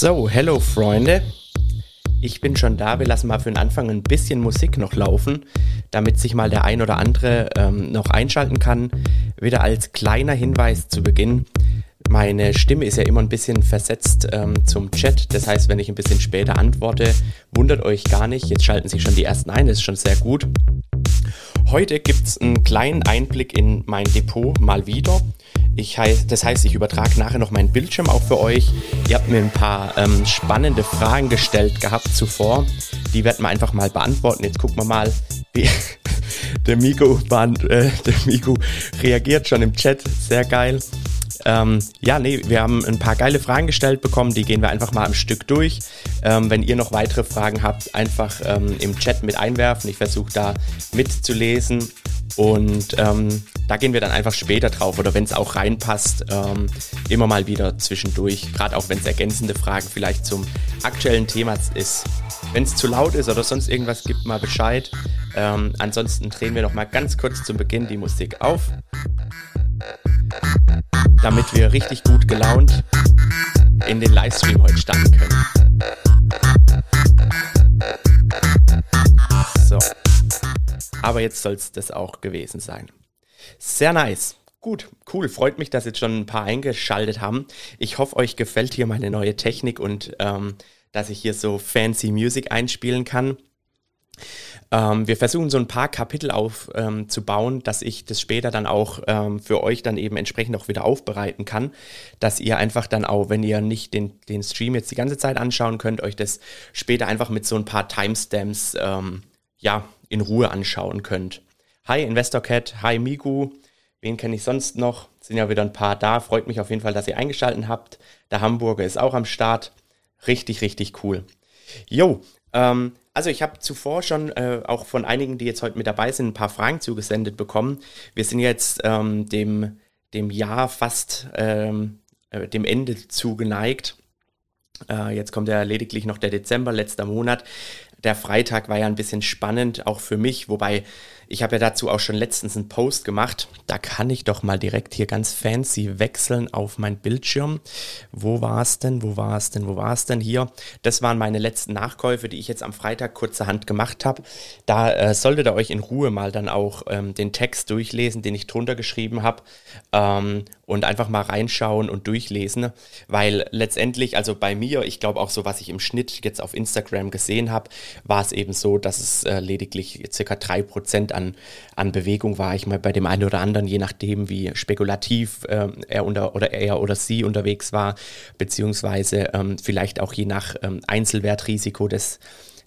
So, hello Freunde. Ich bin schon da. Wir lassen mal für den Anfang ein bisschen Musik noch laufen, damit sich mal der ein oder andere ähm, noch einschalten kann. Wieder als kleiner Hinweis zu Beginn. Meine Stimme ist ja immer ein bisschen versetzt ähm, zum Chat. Das heißt, wenn ich ein bisschen später antworte, wundert euch gar nicht. Jetzt schalten sich schon die ersten ein. Das ist schon sehr gut. Heute gibt es einen kleinen Einblick in mein Depot mal wieder. Ich heiß, das heißt, ich übertrage nachher noch meinen Bildschirm auch für euch. Ihr habt mir ein paar ähm, spannende Fragen gestellt gehabt zuvor. Die werden wir einfach mal beantworten. Jetzt gucken wir mal, wie der Migo, äh, der Migo reagiert schon im Chat. Sehr geil. Ähm, ja, nee, wir haben ein paar geile Fragen gestellt bekommen, die gehen wir einfach mal am Stück durch. Ähm, wenn ihr noch weitere Fragen habt, einfach ähm, im Chat mit einwerfen. Ich versuche da mitzulesen und ähm, da gehen wir dann einfach später drauf oder wenn es auch reinpasst, ähm, immer mal wieder zwischendurch, gerade auch wenn es ergänzende Fragen vielleicht zum aktuellen Thema ist. Wenn es zu laut ist oder sonst irgendwas gibt, mal Bescheid. Ähm, ansonsten drehen wir noch mal ganz kurz zum Beginn die Musik auf, damit wir richtig gut gelaunt in den Livestream heute starten können. So. Aber jetzt soll es das auch gewesen sein. Sehr nice. Gut, cool. Freut mich, dass jetzt schon ein paar eingeschaltet haben. Ich hoffe, euch gefällt hier meine neue Technik und ähm, dass ich hier so fancy Music einspielen kann. Ähm, wir versuchen so ein paar Kapitel aufzubauen, ähm, dass ich das später dann auch ähm, für euch dann eben entsprechend auch wieder aufbereiten kann, dass ihr einfach dann auch, wenn ihr nicht den, den Stream jetzt die ganze Zeit anschauen könnt, euch das später einfach mit so ein paar Timestamps ähm, ja, in Ruhe anschauen könnt. Hi InvestorCat, hi Migu, wen kenne ich sonst noch? Sind ja wieder ein paar da. Freut mich auf jeden Fall, dass ihr eingeschaltet habt. Der Hamburger ist auch am Start. Richtig, richtig cool. Jo, ähm, also ich habe zuvor schon äh, auch von einigen, die jetzt heute mit dabei sind, ein paar Fragen zugesendet bekommen. Wir sind jetzt ähm, dem, dem Jahr fast ähm, äh, dem Ende zugeneigt. Äh, jetzt kommt ja lediglich noch der Dezember, letzter Monat der Freitag war ja ein bisschen spannend, auch für mich, wobei ich habe ja dazu auch schon letztens einen Post gemacht. Da kann ich doch mal direkt hier ganz fancy wechseln auf mein Bildschirm. Wo war es denn? Wo war es denn? Wo war es denn? Hier. Das waren meine letzten Nachkäufe, die ich jetzt am Freitag kurzerhand gemacht habe. Da äh, solltet ihr euch in Ruhe mal dann auch ähm, den Text durchlesen, den ich drunter geschrieben habe. Ähm, und einfach mal reinschauen und durchlesen, weil letztendlich, also bei mir, ich glaube auch so, was ich im Schnitt jetzt auf Instagram gesehen habe, war es eben so, dass es äh, lediglich circa drei Prozent an, an Bewegung war. Ich mal bei dem einen oder anderen, je nachdem, wie spekulativ äh, er unter, oder er oder sie unterwegs war, beziehungsweise ähm, vielleicht auch je nach ähm, Einzelwertrisiko des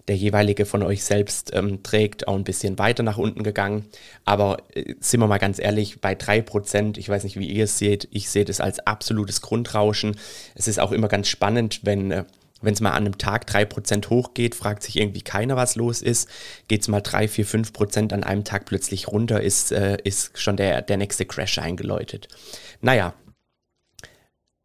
der jeweilige von euch selbst ähm, trägt, auch ein bisschen weiter nach unten gegangen. Aber äh, sind wir mal ganz ehrlich, bei 3%, ich weiß nicht, wie ihr es seht, ich sehe das als absolutes Grundrauschen. Es ist auch immer ganz spannend, wenn äh, wenn es mal an einem Tag 3% hochgeht, fragt sich irgendwie keiner, was los ist. Geht es mal 3, 4, 5% an einem Tag plötzlich runter, ist, äh, ist schon der, der nächste Crash eingeläutet. Naja,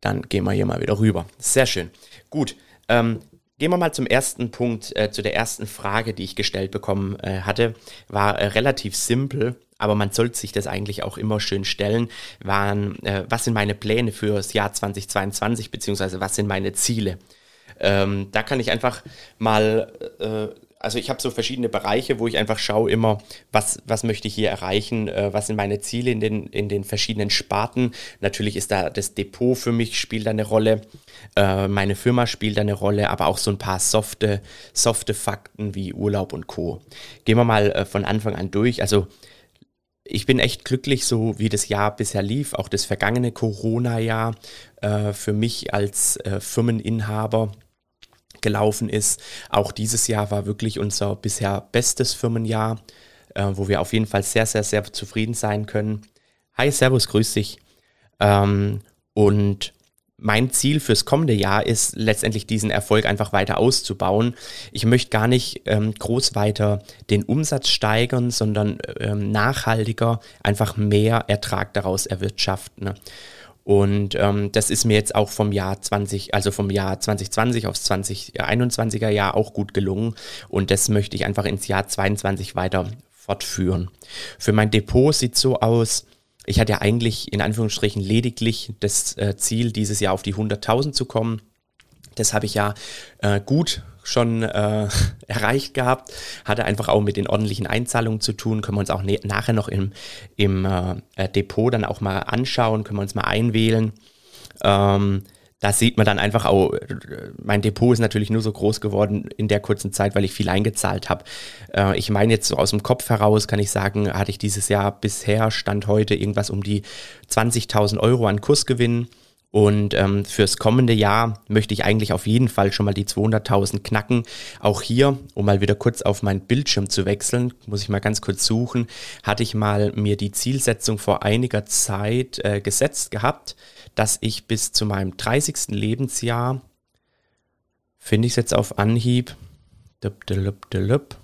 dann gehen wir hier mal wieder rüber. Sehr schön. Gut, ähm, Gehen wir mal zum ersten Punkt, äh, zu der ersten Frage, die ich gestellt bekommen äh, hatte. War äh, relativ simpel, aber man sollte sich das eigentlich auch immer schön stellen. Waren, äh, was sind meine Pläne für das Jahr 2022, beziehungsweise was sind meine Ziele? Ähm, da kann ich einfach mal äh, also ich habe so verschiedene Bereiche, wo ich einfach schaue immer, was, was möchte ich hier erreichen, äh, was sind meine Ziele in den, in den verschiedenen Sparten. Natürlich ist da das Depot für mich, spielt da eine Rolle, äh, meine Firma spielt da eine Rolle, aber auch so ein paar softe, softe Fakten wie Urlaub und Co. Gehen wir mal äh, von Anfang an durch. Also ich bin echt glücklich, so wie das Jahr bisher lief, auch das vergangene Corona-Jahr äh, für mich als äh, Firmeninhaber gelaufen ist. Auch dieses Jahr war wirklich unser bisher bestes Firmenjahr, äh, wo wir auf jeden Fall sehr, sehr, sehr zufrieden sein können. Hi, Servus, grüß dich. Ähm, und mein Ziel fürs kommende Jahr ist letztendlich diesen Erfolg einfach weiter auszubauen. Ich möchte gar nicht ähm, groß weiter den Umsatz steigern, sondern ähm, nachhaltiger einfach mehr Ertrag daraus erwirtschaften. Ne? Und ähm, das ist mir jetzt auch vom Jahr 20, also vom Jahr 2020 aufs 2021er Jahr auch gut gelungen. Und das möchte ich einfach ins Jahr 22 weiter fortführen. Für mein Depot sieht so aus, ich hatte ja eigentlich in Anführungsstrichen lediglich das äh, Ziel, dieses Jahr auf die 100.000 zu kommen. Das habe ich ja äh, gut schon äh, erreicht gehabt. Hatte einfach auch mit den ordentlichen Einzahlungen zu tun. Können wir uns auch ne nachher noch im, im äh, Depot dann auch mal anschauen, können wir uns mal einwählen. Ähm, da sieht man dann einfach auch, mein Depot ist natürlich nur so groß geworden in der kurzen Zeit, weil ich viel eingezahlt habe. Äh, ich meine jetzt so aus dem Kopf heraus, kann ich sagen, hatte ich dieses Jahr bisher, stand heute irgendwas um die 20.000 Euro an Kursgewinn. Und ähm, fürs kommende Jahr möchte ich eigentlich auf jeden Fall schon mal die 200.000 knacken. Auch hier, um mal wieder kurz auf meinen Bildschirm zu wechseln, muss ich mal ganz kurz suchen, hatte ich mal mir die Zielsetzung vor einiger Zeit äh, gesetzt gehabt, dass ich bis zu meinem 30. Lebensjahr, finde ich es jetzt auf Anhieb, dup, dup, dup,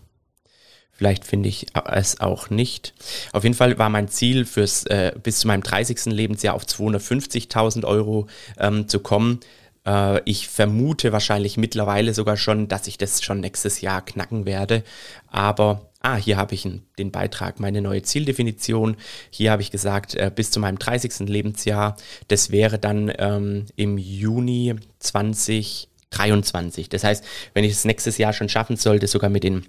Vielleicht finde ich es auch nicht. Auf jeden Fall war mein Ziel, fürs, äh, bis zu meinem 30. Lebensjahr auf 250.000 Euro ähm, zu kommen. Äh, ich vermute wahrscheinlich mittlerweile sogar schon, dass ich das schon nächstes Jahr knacken werde. Aber, ah, hier habe ich den Beitrag, meine neue Zieldefinition. Hier habe ich gesagt, äh, bis zu meinem 30. Lebensjahr. Das wäre dann ähm, im Juni 2023. Das heißt, wenn ich es nächstes Jahr schon schaffen sollte, sogar mit den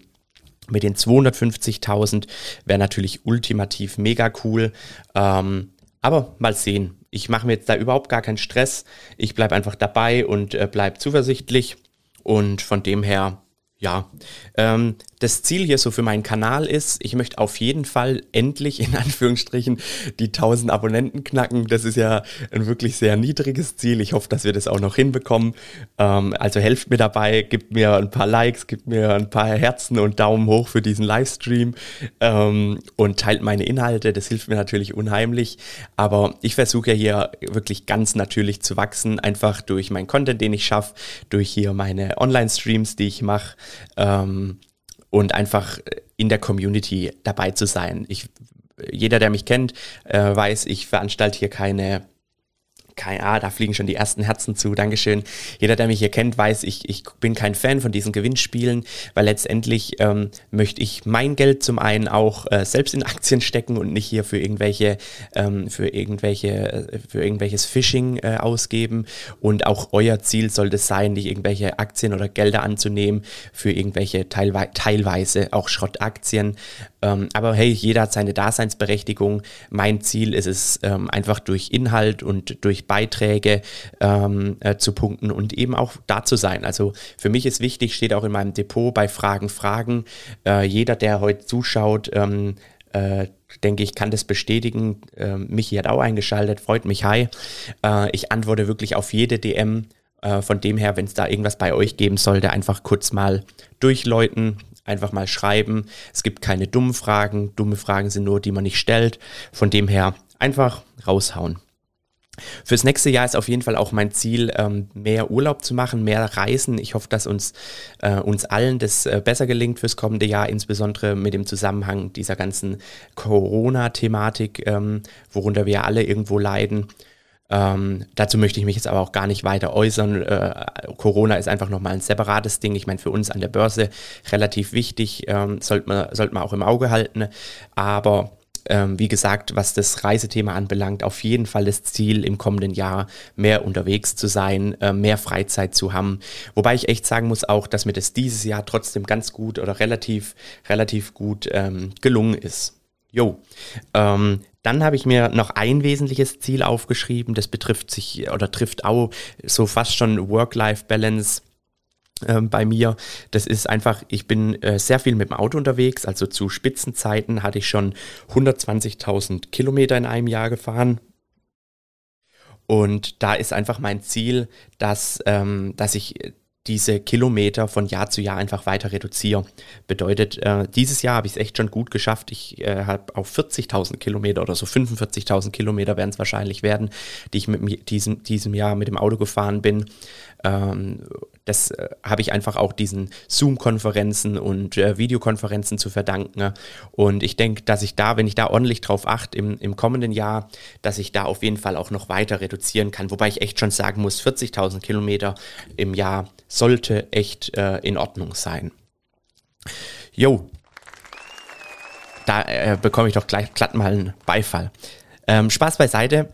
mit den 250.000 wäre natürlich ultimativ mega cool. Ähm, aber mal sehen. Ich mache mir jetzt da überhaupt gar keinen Stress. Ich bleibe einfach dabei und äh, bleibe zuversichtlich. Und von dem her, ja, ähm, das Ziel hier so für meinen Kanal ist, ich möchte auf jeden Fall endlich in Anführungsstrichen die 1000 Abonnenten knacken. Das ist ja ein wirklich sehr niedriges Ziel. Ich hoffe, dass wir das auch noch hinbekommen. Ähm, also helft mir dabei, gebt mir ein paar Likes, gebt mir ein paar Herzen und Daumen hoch für diesen Livestream ähm, und teilt meine Inhalte. Das hilft mir natürlich unheimlich. Aber ich versuche ja hier wirklich ganz natürlich zu wachsen, einfach durch meinen Content, den ich schaffe, durch hier meine Online-Streams, die ich mache. Ähm, und einfach in der Community dabei zu sein. Ich, jeder, der mich kennt, äh, weiß, ich veranstalte hier keine kein, ah, da fliegen schon die ersten Herzen zu, Dankeschön. Jeder, der mich hier kennt, weiß, ich, ich bin kein Fan von diesen Gewinnspielen, weil letztendlich ähm, möchte ich mein Geld zum einen auch äh, selbst in Aktien stecken und nicht hier für irgendwelche, ähm, für irgendwelche, äh, für irgendwelches Phishing äh, ausgeben. Und auch euer Ziel sollte sein, nicht irgendwelche Aktien oder Gelder anzunehmen für irgendwelche teilwe teilweise auch Schrottaktien. Ähm, aber hey, jeder hat seine Daseinsberechtigung. Mein Ziel ist es, ähm, einfach durch Inhalt und durch Beiträge ähm, äh, zu punkten und eben auch da zu sein. Also für mich ist wichtig, steht auch in meinem Depot bei Fragen, Fragen. Äh, jeder, der heute zuschaut, ähm, äh, denke ich, kann das bestätigen. Äh, Michi hat auch eingeschaltet, freut mich, hi. Äh, ich antworte wirklich auf jede DM. Äh, von dem her, wenn es da irgendwas bei euch geben sollte, einfach kurz mal durchläuten, einfach mal schreiben. Es gibt keine dummen Fragen. Dumme Fragen sind nur, die man nicht stellt. Von dem her einfach raushauen. Fürs nächste Jahr ist auf jeden Fall auch mein Ziel, ähm, mehr Urlaub zu machen, mehr Reisen. Ich hoffe, dass uns, äh, uns allen das äh, besser gelingt fürs kommende Jahr, insbesondere mit dem Zusammenhang dieser ganzen Corona-Thematik, ähm, worunter wir alle irgendwo leiden. Ähm, dazu möchte ich mich jetzt aber auch gar nicht weiter äußern. Äh, Corona ist einfach nochmal ein separates Ding. Ich meine, für uns an der Börse relativ wichtig, ähm, sollte, man, sollte man auch im Auge halten. Aber ähm, wie gesagt, was das Reisethema anbelangt, auf jeden Fall das Ziel im kommenden Jahr mehr unterwegs zu sein, äh, mehr Freizeit zu haben. Wobei ich echt sagen muss auch, dass mir das dieses Jahr trotzdem ganz gut oder relativ, relativ gut ähm, gelungen ist. Jo, ähm, dann habe ich mir noch ein wesentliches Ziel aufgeschrieben, das betrifft sich oder trifft auch so fast schon Work-Life-Balance ähm, bei mir. Das ist einfach, ich bin äh, sehr viel mit dem Auto unterwegs, also zu Spitzenzeiten hatte ich schon 120.000 Kilometer in einem Jahr gefahren. Und da ist einfach mein Ziel, dass, ähm, dass ich diese Kilometer von Jahr zu Jahr einfach weiter reduziere. Bedeutet, äh, dieses Jahr habe ich es echt schon gut geschafft. Ich äh, habe auf 40.000 Kilometer oder so 45.000 Kilometer werden es wahrscheinlich werden, die ich mit diesem, diesem Jahr mit dem Auto gefahren bin. Ähm, das äh, habe ich einfach auch diesen Zoom-Konferenzen und äh, Videokonferenzen zu verdanken. Und ich denke, dass ich da, wenn ich da ordentlich drauf achte im, im kommenden Jahr, dass ich da auf jeden Fall auch noch weiter reduzieren kann. Wobei ich echt schon sagen muss, 40.000 Kilometer im Jahr sollte echt äh, in Ordnung sein. Jo, da äh, bekomme ich doch gleich glatt mal einen Beifall. Ähm, Spaß beiseite.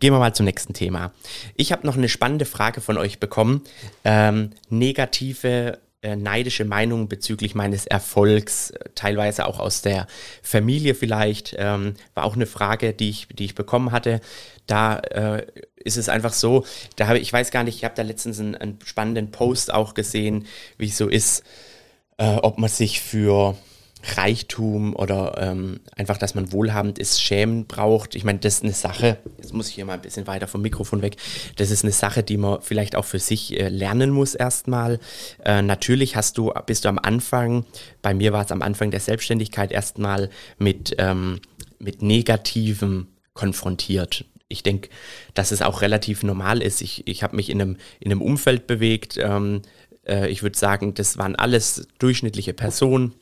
Gehen wir mal zum nächsten Thema. Ich habe noch eine spannende Frage von euch bekommen. Ähm, negative äh, neidische Meinungen bezüglich meines Erfolgs, teilweise auch aus der Familie vielleicht, ähm, war auch eine Frage, die ich, die ich bekommen hatte. Da äh, ist es einfach so, da habe ich weiß gar nicht, ich habe da letztens einen, einen, spannenden Post auch gesehen, wie es so ist, äh, ob man sich für Reichtum oder ähm, einfach, dass man wohlhabend ist, schämen braucht. Ich meine, das ist eine Sache, jetzt muss ich hier mal ein bisschen weiter vom Mikrofon weg, das ist eine Sache, die man vielleicht auch für sich äh, lernen muss erstmal. Äh, natürlich hast du, bist du am Anfang, bei mir war es am Anfang der Selbstständigkeit erstmal mit, ähm, mit Negativem konfrontiert. Ich denke, dass es auch relativ normal ist. Ich, ich habe mich in einem, in einem Umfeld bewegt. Ähm, äh, ich würde sagen, das waren alles durchschnittliche Personen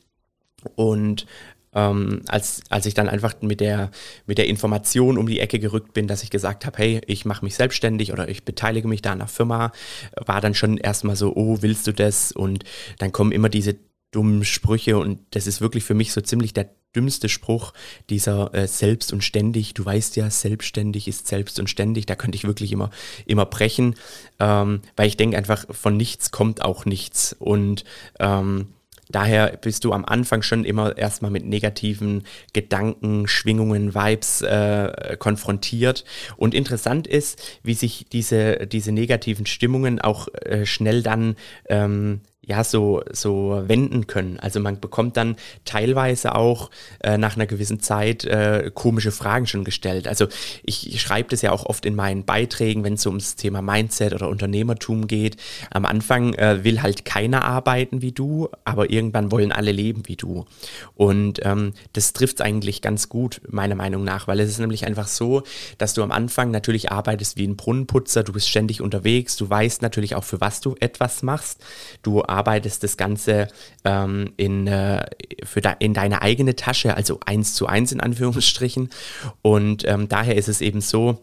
und ähm, als, als ich dann einfach mit der, mit der Information um die Ecke gerückt bin, dass ich gesagt habe, hey, ich mache mich selbstständig oder ich beteilige mich da an einer Firma, war dann schon erstmal so, oh, willst du das? Und dann kommen immer diese dummen Sprüche und das ist wirklich für mich so ziemlich der dümmste Spruch, dieser äh, selbst und ständig, du weißt ja, selbstständig ist selbst und ständig, da könnte ich wirklich immer, immer brechen, ähm, weil ich denke einfach, von nichts kommt auch nichts. Und ähm, Daher bist du am Anfang schon immer erstmal mit negativen Gedanken, Schwingungen, Vibes äh, konfrontiert. Und interessant ist, wie sich diese, diese negativen Stimmungen auch äh, schnell dann ähm, ja, so, so wenden können. Also man bekommt dann teilweise auch äh, nach einer gewissen Zeit äh, komische Fragen schon gestellt. Also ich, ich schreibe das ja auch oft in meinen Beiträgen, wenn es so ums Thema Mindset oder Unternehmertum geht. Am Anfang äh, will halt keiner arbeiten wie du, aber irgendwann wollen alle leben wie du. Und ähm, das trifft eigentlich ganz gut, meiner Meinung nach, weil es ist nämlich einfach so, dass du am Anfang natürlich arbeitest wie ein Brunnenputzer, du bist ständig unterwegs, du weißt natürlich auch, für was du etwas machst. Du arbeitest das Ganze ähm, in, äh, für de in deine eigene Tasche, also eins zu eins in Anführungsstrichen. Und ähm, daher ist es eben so,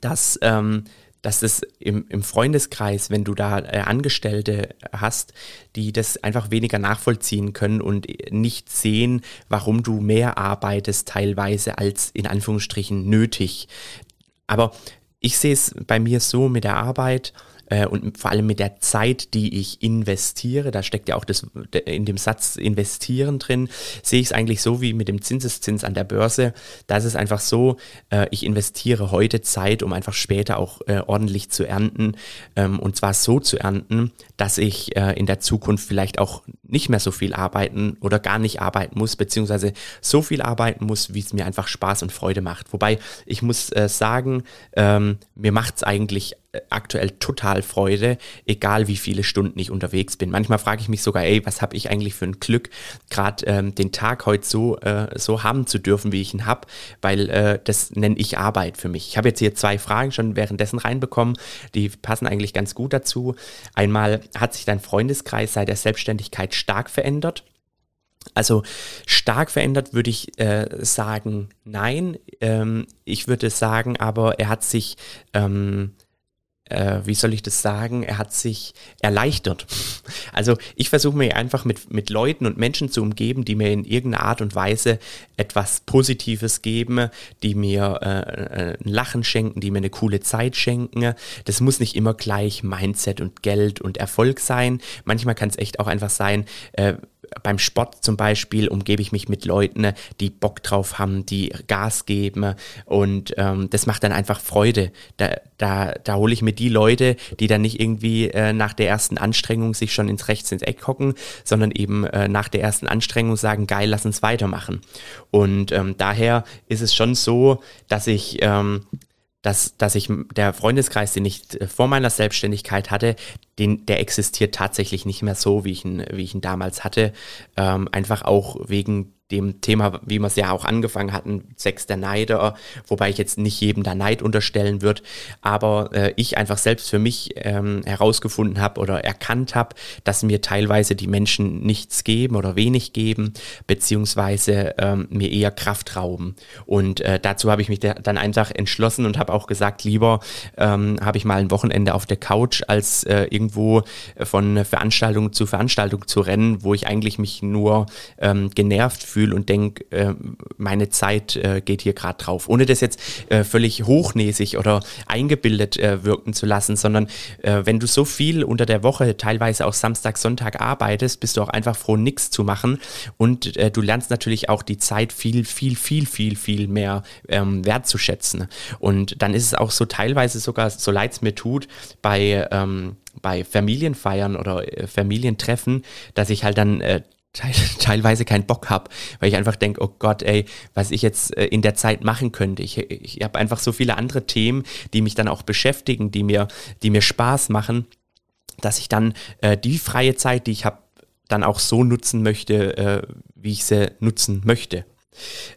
dass ähm, dass es im, im Freundeskreis, wenn du da äh, Angestellte hast, die das einfach weniger nachvollziehen können und nicht sehen, warum du mehr arbeitest teilweise als in Anführungsstrichen nötig. Aber ich sehe es bei mir so mit der Arbeit, äh, und vor allem mit der Zeit, die ich investiere, da steckt ja auch das in dem Satz investieren drin, sehe ich es eigentlich so wie mit dem Zinseszins an der Börse. Da ist es einfach so, äh, ich investiere heute Zeit, um einfach später auch äh, ordentlich zu ernten ähm, und zwar so zu ernten, dass ich äh, in der Zukunft vielleicht auch nicht mehr so viel arbeiten oder gar nicht arbeiten muss, beziehungsweise so viel arbeiten muss, wie es mir einfach Spaß und Freude macht. Wobei ich muss äh, sagen, ähm, mir macht es eigentlich aktuell total Freude, egal wie viele Stunden ich unterwegs bin. Manchmal frage ich mich sogar, ey, was habe ich eigentlich für ein Glück, gerade ähm, den Tag heute so, äh, so haben zu dürfen, wie ich ihn habe, weil äh, das nenne ich Arbeit für mich. Ich habe jetzt hier zwei Fragen schon währenddessen reinbekommen, die passen eigentlich ganz gut dazu. Einmal, hat sich dein Freundeskreis seit der Selbstständigkeit stark verändert? Also stark verändert würde ich äh, sagen, nein. Ähm, ich würde sagen, aber er hat sich ähm, äh, wie soll ich das sagen, er hat sich erleichtert. Also ich versuche mir einfach mit, mit Leuten und Menschen zu umgeben, die mir in irgendeiner Art und Weise etwas Positives geben, die mir äh, ein Lachen schenken, die mir eine coole Zeit schenken. Das muss nicht immer gleich Mindset und Geld und Erfolg sein. Manchmal kann es echt auch einfach sein, äh, beim Sport zum Beispiel umgebe ich mich mit Leuten, die Bock drauf haben, die Gas geben und ähm, das macht dann einfach Freude. Da, da, da hole ich mir die Leute, die dann nicht irgendwie äh, nach der ersten Anstrengung sich schon ins Rechts ins Eck hocken, sondern eben äh, nach der ersten Anstrengung sagen, geil, lass uns weitermachen. Und ähm, daher ist es schon so, dass ich ähm, dass, dass ich der Freundeskreis, den ich äh, vor meiner Selbstständigkeit hatte, den, der existiert tatsächlich nicht mehr so, wie ich ihn, wie ich ihn damals hatte. Ähm, einfach auch wegen dem Thema, wie wir es ja auch angefangen hatten, Sex der Neider, wobei ich jetzt nicht jedem da Neid unterstellen würde, aber äh, ich einfach selbst für mich ähm, herausgefunden habe oder erkannt habe, dass mir teilweise die Menschen nichts geben oder wenig geben, beziehungsweise ähm, mir eher Kraft rauben. Und äh, dazu habe ich mich dann einfach entschlossen und habe auch gesagt, lieber ähm, habe ich mal ein Wochenende auf der Couch, als äh, irgendwo von Veranstaltung zu Veranstaltung zu rennen, wo ich eigentlich mich nur ähm, genervt fühle Gefühl und denke, äh, meine Zeit äh, geht hier gerade drauf. Ohne das jetzt äh, völlig hochnäsig oder eingebildet äh, wirken zu lassen, sondern äh, wenn du so viel unter der Woche, teilweise auch Samstag, Sonntag arbeitest, bist du auch einfach froh, nichts zu machen. Und äh, du lernst natürlich auch die Zeit viel, viel, viel, viel, viel mehr ähm, wertzuschätzen. Und dann ist es auch so teilweise sogar, so leid es mir tut, bei ähm, bei Familienfeiern oder äh, Familientreffen, dass ich halt dann äh, teilweise keinen Bock habe, weil ich einfach denke, oh Gott, ey, was ich jetzt äh, in der Zeit machen könnte. Ich, ich habe einfach so viele andere Themen, die mich dann auch beschäftigen, die mir, die mir Spaß machen, dass ich dann äh, die freie Zeit, die ich habe, dann auch so nutzen möchte, äh, wie ich sie nutzen möchte.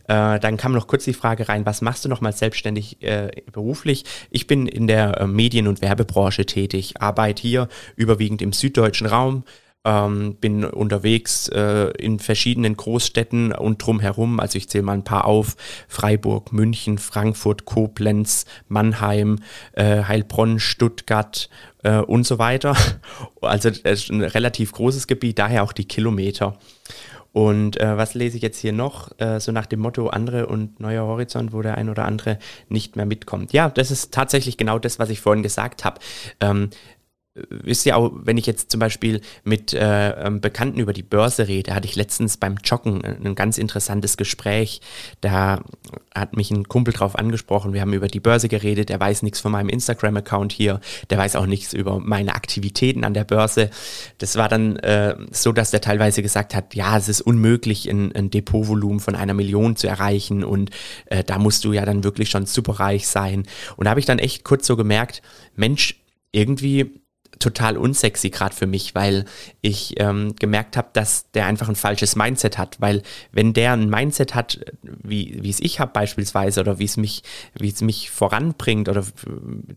Äh, dann kam noch kurz die Frage rein, was machst du nochmal selbstständig äh, beruflich? Ich bin in der äh, Medien- und Werbebranche tätig, arbeite hier überwiegend im süddeutschen Raum, ähm, bin unterwegs äh, in verschiedenen Großstädten und drumherum. Also ich zähle mal ein paar auf. Freiburg, München, Frankfurt, Koblenz, Mannheim, äh, Heilbronn, Stuttgart äh, und so weiter. Also ist ein relativ großes Gebiet, daher auch die Kilometer. Und äh, was lese ich jetzt hier noch? Äh, so nach dem Motto andere und neuer Horizont, wo der ein oder andere nicht mehr mitkommt. Ja, das ist tatsächlich genau das, was ich vorhin gesagt habe. Ähm, wisst ihr auch, wenn ich jetzt zum Beispiel mit äh, ähm, Bekannten über die Börse rede, hatte ich letztens beim Joggen ein ganz interessantes Gespräch. Da hat mich ein Kumpel drauf angesprochen. Wir haben über die Börse geredet. Der weiß nichts von meinem Instagram-Account hier. Der weiß auch nichts über meine Aktivitäten an der Börse. Das war dann äh, so, dass der teilweise gesagt hat, ja, es ist unmöglich, ein, ein Depotvolumen von einer Million zu erreichen und äh, da musst du ja dann wirklich schon superreich sein. Und da habe ich dann echt kurz so gemerkt, Mensch, irgendwie total unsexy gerade für mich, weil ich ähm, gemerkt habe, dass der einfach ein falsches Mindset hat. Weil wenn der ein Mindset hat, wie, wie es ich habe beispielsweise oder wie es mich, wie es mich voranbringt oder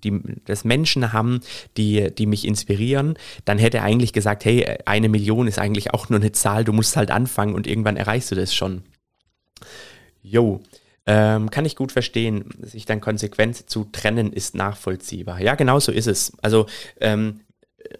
die das Menschen haben, die, die mich inspirieren, dann hätte er eigentlich gesagt, hey, eine Million ist eigentlich auch nur eine Zahl, du musst halt anfangen und irgendwann erreichst du das schon. Jo. Ähm, kann ich gut verstehen, sich dann konsequent zu trennen ist nachvollziehbar. Ja, genau so ist es. Also ähm,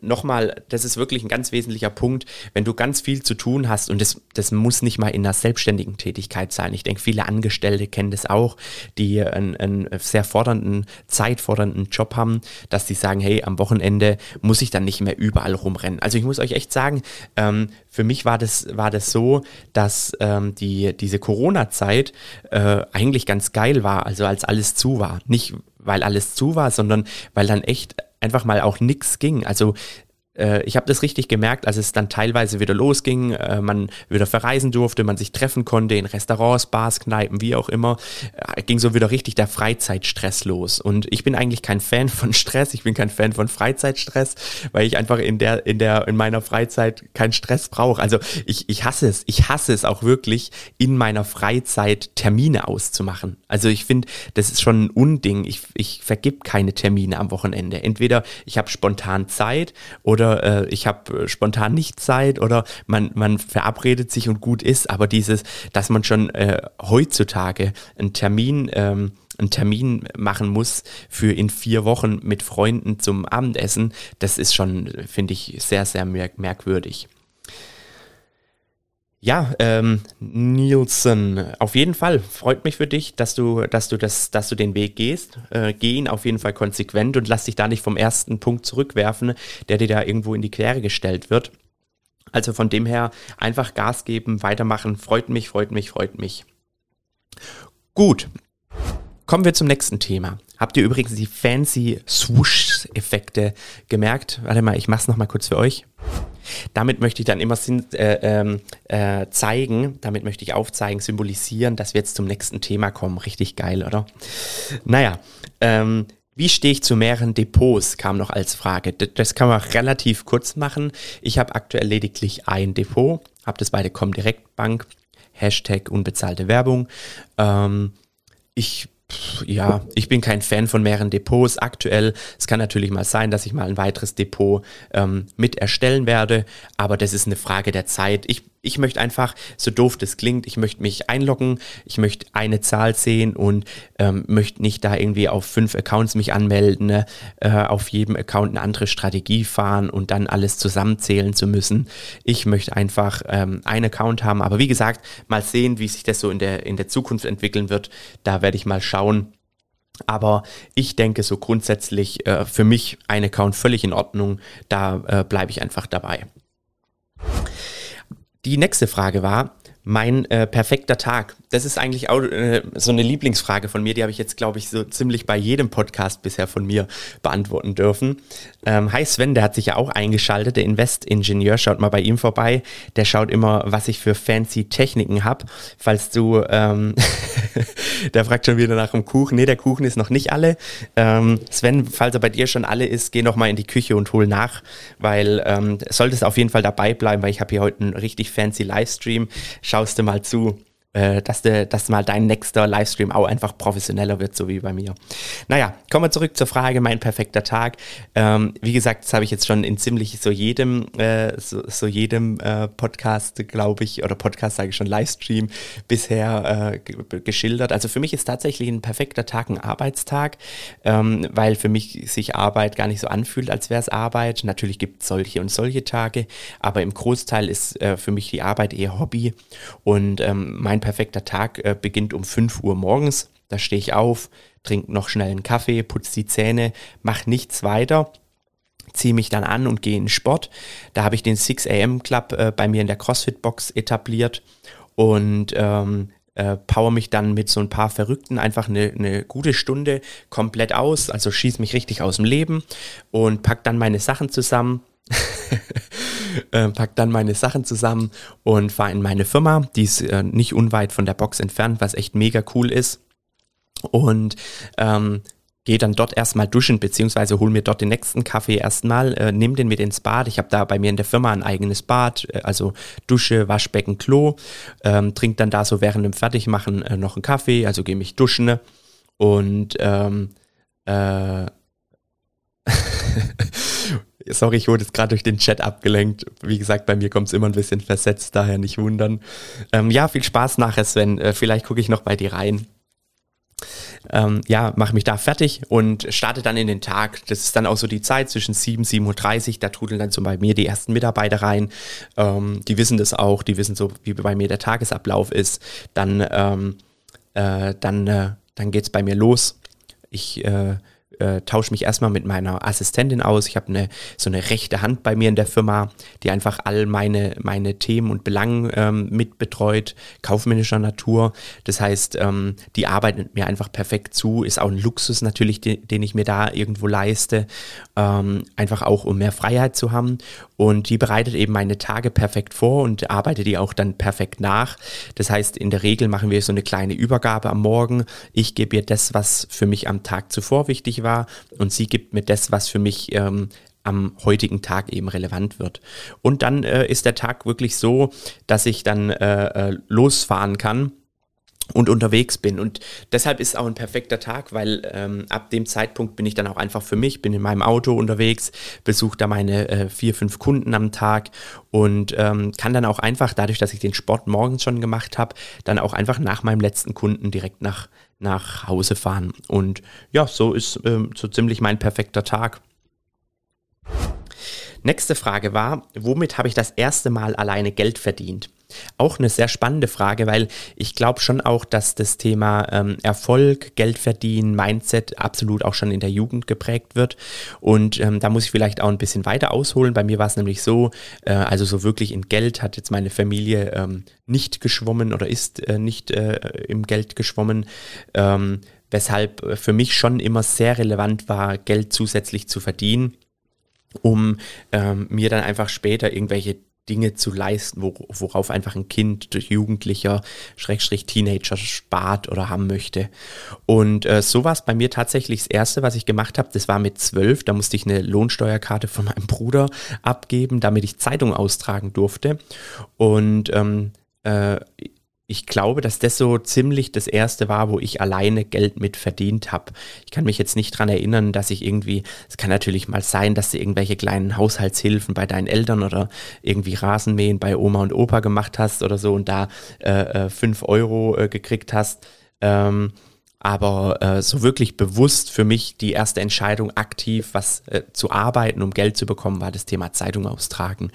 nochmal, das ist wirklich ein ganz wesentlicher Punkt, wenn du ganz viel zu tun hast und das, das muss nicht mal in einer selbstständigen Tätigkeit sein. Ich denke, viele Angestellte kennen das auch, die einen, einen sehr fordernden, zeitfordernden Job haben, dass die sagen, hey, am Wochenende muss ich dann nicht mehr überall rumrennen. Also ich muss euch echt sagen, ähm, für mich war das, war das so, dass ähm, die, diese Corona-Zeit äh, eigentlich ganz geil war, also als alles zu war. Nicht weil alles zu war, sondern weil dann echt einfach mal auch nichts ging. Also ich habe das richtig gemerkt, als es dann teilweise wieder losging, äh, man wieder verreisen durfte, man sich treffen konnte in Restaurants, Bars, Kneipen, wie auch immer, äh, ging so wieder richtig der Freizeitstress los. Und ich bin eigentlich kein Fan von Stress, ich bin kein Fan von Freizeitstress, weil ich einfach in der, in der, in meiner Freizeit keinen Stress brauche. Also ich, ich hasse es, ich hasse es auch wirklich, in meiner Freizeit Termine auszumachen. Also ich finde, das ist schon ein Unding. Ich, ich vergib keine Termine am Wochenende. Entweder ich habe spontan Zeit oder oder äh, ich habe äh, spontan nicht Zeit oder man, man verabredet sich und gut ist, aber dieses, dass man schon äh, heutzutage einen Termin ähm, einen Termin machen muss für in vier Wochen mit Freunden zum Abendessen, das ist schon, finde ich, sehr, sehr merkwürdig. Ja, ähm, Nielsen, auf jeden Fall freut mich für dich, dass du, dass du das, dass du den Weg gehst. Äh, geh ihn auf jeden Fall konsequent und lass dich da nicht vom ersten Punkt zurückwerfen, der dir da irgendwo in die Quere gestellt wird. Also von dem her einfach Gas geben, weitermachen. Freut mich, freut mich, freut mich. Gut. Kommen wir zum nächsten Thema. Habt ihr übrigens die fancy Swoosh-Effekte gemerkt? Warte mal, ich mach's nochmal kurz für euch. Damit möchte ich dann immer äh, ähm, äh, zeigen, damit möchte ich aufzeigen, symbolisieren, dass wir jetzt zum nächsten Thema kommen. Richtig geil, oder? Naja, ähm, wie stehe ich zu mehreren Depots, kam noch als Frage. Das kann man relativ kurz machen. Ich habe aktuell lediglich ein Depot, habe das bei der Comdirect Bank, Hashtag unbezahlte Werbung. Ähm, ich ja, ich bin kein Fan von mehreren Depots aktuell. Es kann natürlich mal sein, dass ich mal ein weiteres Depot ähm, mit erstellen werde, aber das ist eine Frage der Zeit. Ich ich möchte einfach, so doof das klingt, ich möchte mich einloggen, ich möchte eine Zahl sehen und ähm, möchte nicht da irgendwie auf fünf Accounts mich anmelden, ne? äh, auf jedem Account eine andere Strategie fahren und dann alles zusammenzählen zu müssen. Ich möchte einfach ähm, einen Account haben, aber wie gesagt, mal sehen, wie sich das so in der, in der Zukunft entwickeln wird. Da werde ich mal schauen. Aber ich denke so grundsätzlich äh, für mich ein Account völlig in Ordnung. Da äh, bleibe ich einfach dabei. Die nächste Frage war, mein äh, perfekter Tag. Das ist eigentlich auch äh, so eine Lieblingsfrage von mir, die habe ich jetzt, glaube ich, so ziemlich bei jedem Podcast bisher von mir beantworten dürfen. Ähm, hi Sven, der hat sich ja auch eingeschaltet, der Invest-Ingenieur, schaut mal bei ihm vorbei. Der schaut immer, was ich für fancy Techniken habe. Falls du, ähm, der fragt schon wieder nach dem Kuchen. Nee, der Kuchen ist noch nicht alle. Ähm, Sven, falls er bei dir schon alle ist, geh noch mal in die Küche und hol nach, weil ähm, solltest auf jeden Fall dabei bleiben, weil ich habe hier heute einen richtig fancy Livestream. Schaust du mal zu äh, dass, de, dass mal dein nächster Livestream auch einfach professioneller wird, so wie bei mir. Naja, kommen wir zurück zur Frage, mein perfekter Tag. Ähm, wie gesagt, das habe ich jetzt schon in ziemlich so jedem, äh, so, so, jedem äh, Podcast, glaube ich, oder Podcast sage ich schon, Livestream bisher äh, geschildert. Also für mich ist tatsächlich ein perfekter Tag ein Arbeitstag, ähm, weil für mich sich Arbeit gar nicht so anfühlt, als wäre es Arbeit. Natürlich gibt es solche und solche Tage, aber im Großteil ist äh, für mich die Arbeit eher Hobby und ähm, mein perfekter Tag äh, beginnt um 5 Uhr morgens. Da stehe ich auf, trinke noch schnell einen Kaffee, putze die Zähne, mache nichts weiter ziehe mich dann an und gehe in Sport. Da habe ich den 6 AM Club äh, bei mir in der CrossFit Box etabliert und ähm, äh, power mich dann mit so ein paar Verrückten einfach eine, eine gute Stunde komplett aus, also schieße mich richtig aus dem Leben und pack dann meine Sachen zusammen. äh, pack dann meine Sachen zusammen und fahre in meine Firma. Die ist äh, nicht unweit von der Box entfernt, was echt mega cool ist. Und ähm, gehe dann dort erstmal duschen, beziehungsweise hol mir dort den nächsten Kaffee erstmal, äh, nimm den mit ins Bad. Ich habe da bei mir in der Firma ein eigenes Bad, äh, also Dusche, Waschbecken, Klo. Ähm, trink dann da so während dem Fertigmachen äh, noch einen Kaffee, also gehe mich duschen und ähm, äh, Sorry, ich wurde jetzt gerade durch den Chat abgelenkt. Wie gesagt, bei mir kommt es immer ein bisschen versetzt, daher nicht wundern. Ähm, ja, viel Spaß nachher, Sven. Äh, vielleicht gucke ich noch bei dir rein. Ähm, ja, mache mich da fertig und starte dann in den Tag. Das ist dann auch so die Zeit zwischen 7, 7.30 Uhr. Da trudeln dann so bei mir die ersten Mitarbeiter rein. Ähm, die wissen das auch, die wissen so, wie bei mir der Tagesablauf ist. Dann, ähm, äh, dann, äh, dann geht es bei mir los. Ich äh, äh, tausche mich erstmal mit meiner Assistentin aus. Ich habe eine, so eine rechte Hand bei mir in der Firma, die einfach all meine, meine Themen und Belangen ähm, mitbetreut, kaufmännischer Natur. Das heißt, ähm, die arbeitet mir einfach perfekt zu, ist auch ein Luxus natürlich, den, den ich mir da irgendwo leiste, ähm, einfach auch um mehr Freiheit zu haben. Und die bereitet eben meine Tage perfekt vor und arbeitet die auch dann perfekt nach. Das heißt, in der Regel machen wir so eine kleine Übergabe am Morgen. Ich gebe ihr das, was für mich am Tag zuvor wichtig war und sie gibt mir das, was für mich ähm, am heutigen Tag eben relevant wird. Und dann äh, ist der Tag wirklich so, dass ich dann äh, äh losfahren kann und unterwegs bin. Und deshalb ist auch ein perfekter Tag, weil ähm, ab dem Zeitpunkt bin ich dann auch einfach für mich, bin in meinem Auto unterwegs, besuche da meine äh, vier, fünf Kunden am Tag und ähm, kann dann auch einfach, dadurch, dass ich den Sport morgens schon gemacht habe, dann auch einfach nach meinem letzten Kunden direkt nach, nach Hause fahren. Und ja, so ist ähm, so ziemlich mein perfekter Tag. Nächste Frage war, womit habe ich das erste Mal alleine Geld verdient? Auch eine sehr spannende Frage, weil ich glaube schon auch, dass das Thema ähm, Erfolg, Geld verdienen, Mindset absolut auch schon in der Jugend geprägt wird. Und ähm, da muss ich vielleicht auch ein bisschen weiter ausholen. Bei mir war es nämlich so, äh, also so wirklich in Geld hat jetzt meine Familie ähm, nicht geschwommen oder ist äh, nicht äh, im Geld geschwommen. Ähm, weshalb für mich schon immer sehr relevant war, Geld zusätzlich zu verdienen um ähm, mir dann einfach später irgendwelche Dinge zu leisten, worauf einfach ein Kind Jugendlicher, Schrägstrich Teenager spart oder haben möchte. Und äh, so war es bei mir tatsächlich das Erste, was ich gemacht habe. Das war mit zwölf. Da musste ich eine Lohnsteuerkarte von meinem Bruder abgeben, damit ich Zeitung austragen durfte. Und ähm, äh, ich glaube, dass das so ziemlich das erste war, wo ich alleine Geld mit verdient habe. Ich kann mich jetzt nicht dran erinnern, dass ich irgendwie, es kann natürlich mal sein, dass du irgendwelche kleinen Haushaltshilfen bei deinen Eltern oder irgendwie Rasenmähen bei Oma und Opa gemacht hast oder so und da äh, 5 äh, Euro äh, gekriegt hast. Ähm, aber äh, so wirklich bewusst für mich die erste Entscheidung, aktiv was äh, zu arbeiten, um Geld zu bekommen, war das Thema Zeitung austragen.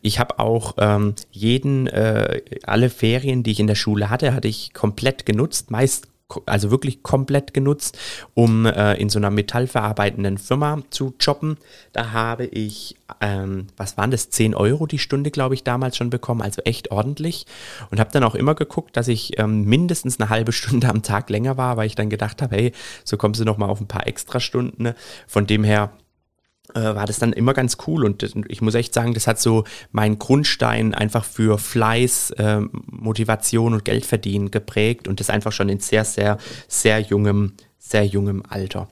Ich habe auch ähm, jeden, äh, alle Ferien, die ich in der Schule hatte, hatte ich komplett genutzt, meist also wirklich komplett genutzt, um äh, in so einer metallverarbeitenden Firma zu jobben. Da habe ich, ähm, was waren das, 10 Euro die Stunde, glaube ich, damals schon bekommen, also echt ordentlich. Und habe dann auch immer geguckt, dass ich ähm, mindestens eine halbe Stunde am Tag länger war, weil ich dann gedacht habe, hey, so kommst du noch mal auf ein paar Extrastunden. Ne? Von dem her war das dann immer ganz cool und ich muss echt sagen, das hat so meinen Grundstein einfach für Fleiß, äh, Motivation und Geldverdienen geprägt und das einfach schon in sehr, sehr, sehr jungem, sehr jungem Alter.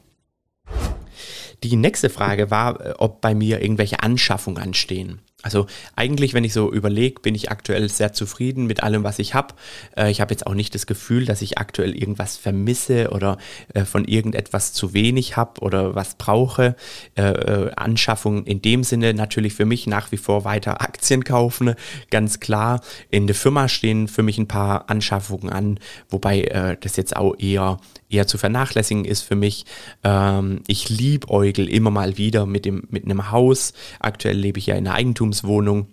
Die nächste Frage war, äh, ob bei mir irgendwelche Anschaffungen anstehen. Also eigentlich, wenn ich so überlege, bin ich aktuell sehr zufrieden mit allem, was ich habe. Äh, ich habe jetzt auch nicht das Gefühl, dass ich aktuell irgendwas vermisse oder äh, von irgendetwas zu wenig habe oder was brauche. Äh, äh, Anschaffungen in dem Sinne natürlich für mich nach wie vor weiter Aktien kaufen, ganz klar. In der Firma stehen für mich ein paar Anschaffungen an, wobei äh, das jetzt auch eher eher zu vernachlässigen ist für mich. Ähm, ich liebäugel immer mal wieder mit, dem, mit einem Haus. Aktuell lebe ich ja in einer Eigentumswohnung.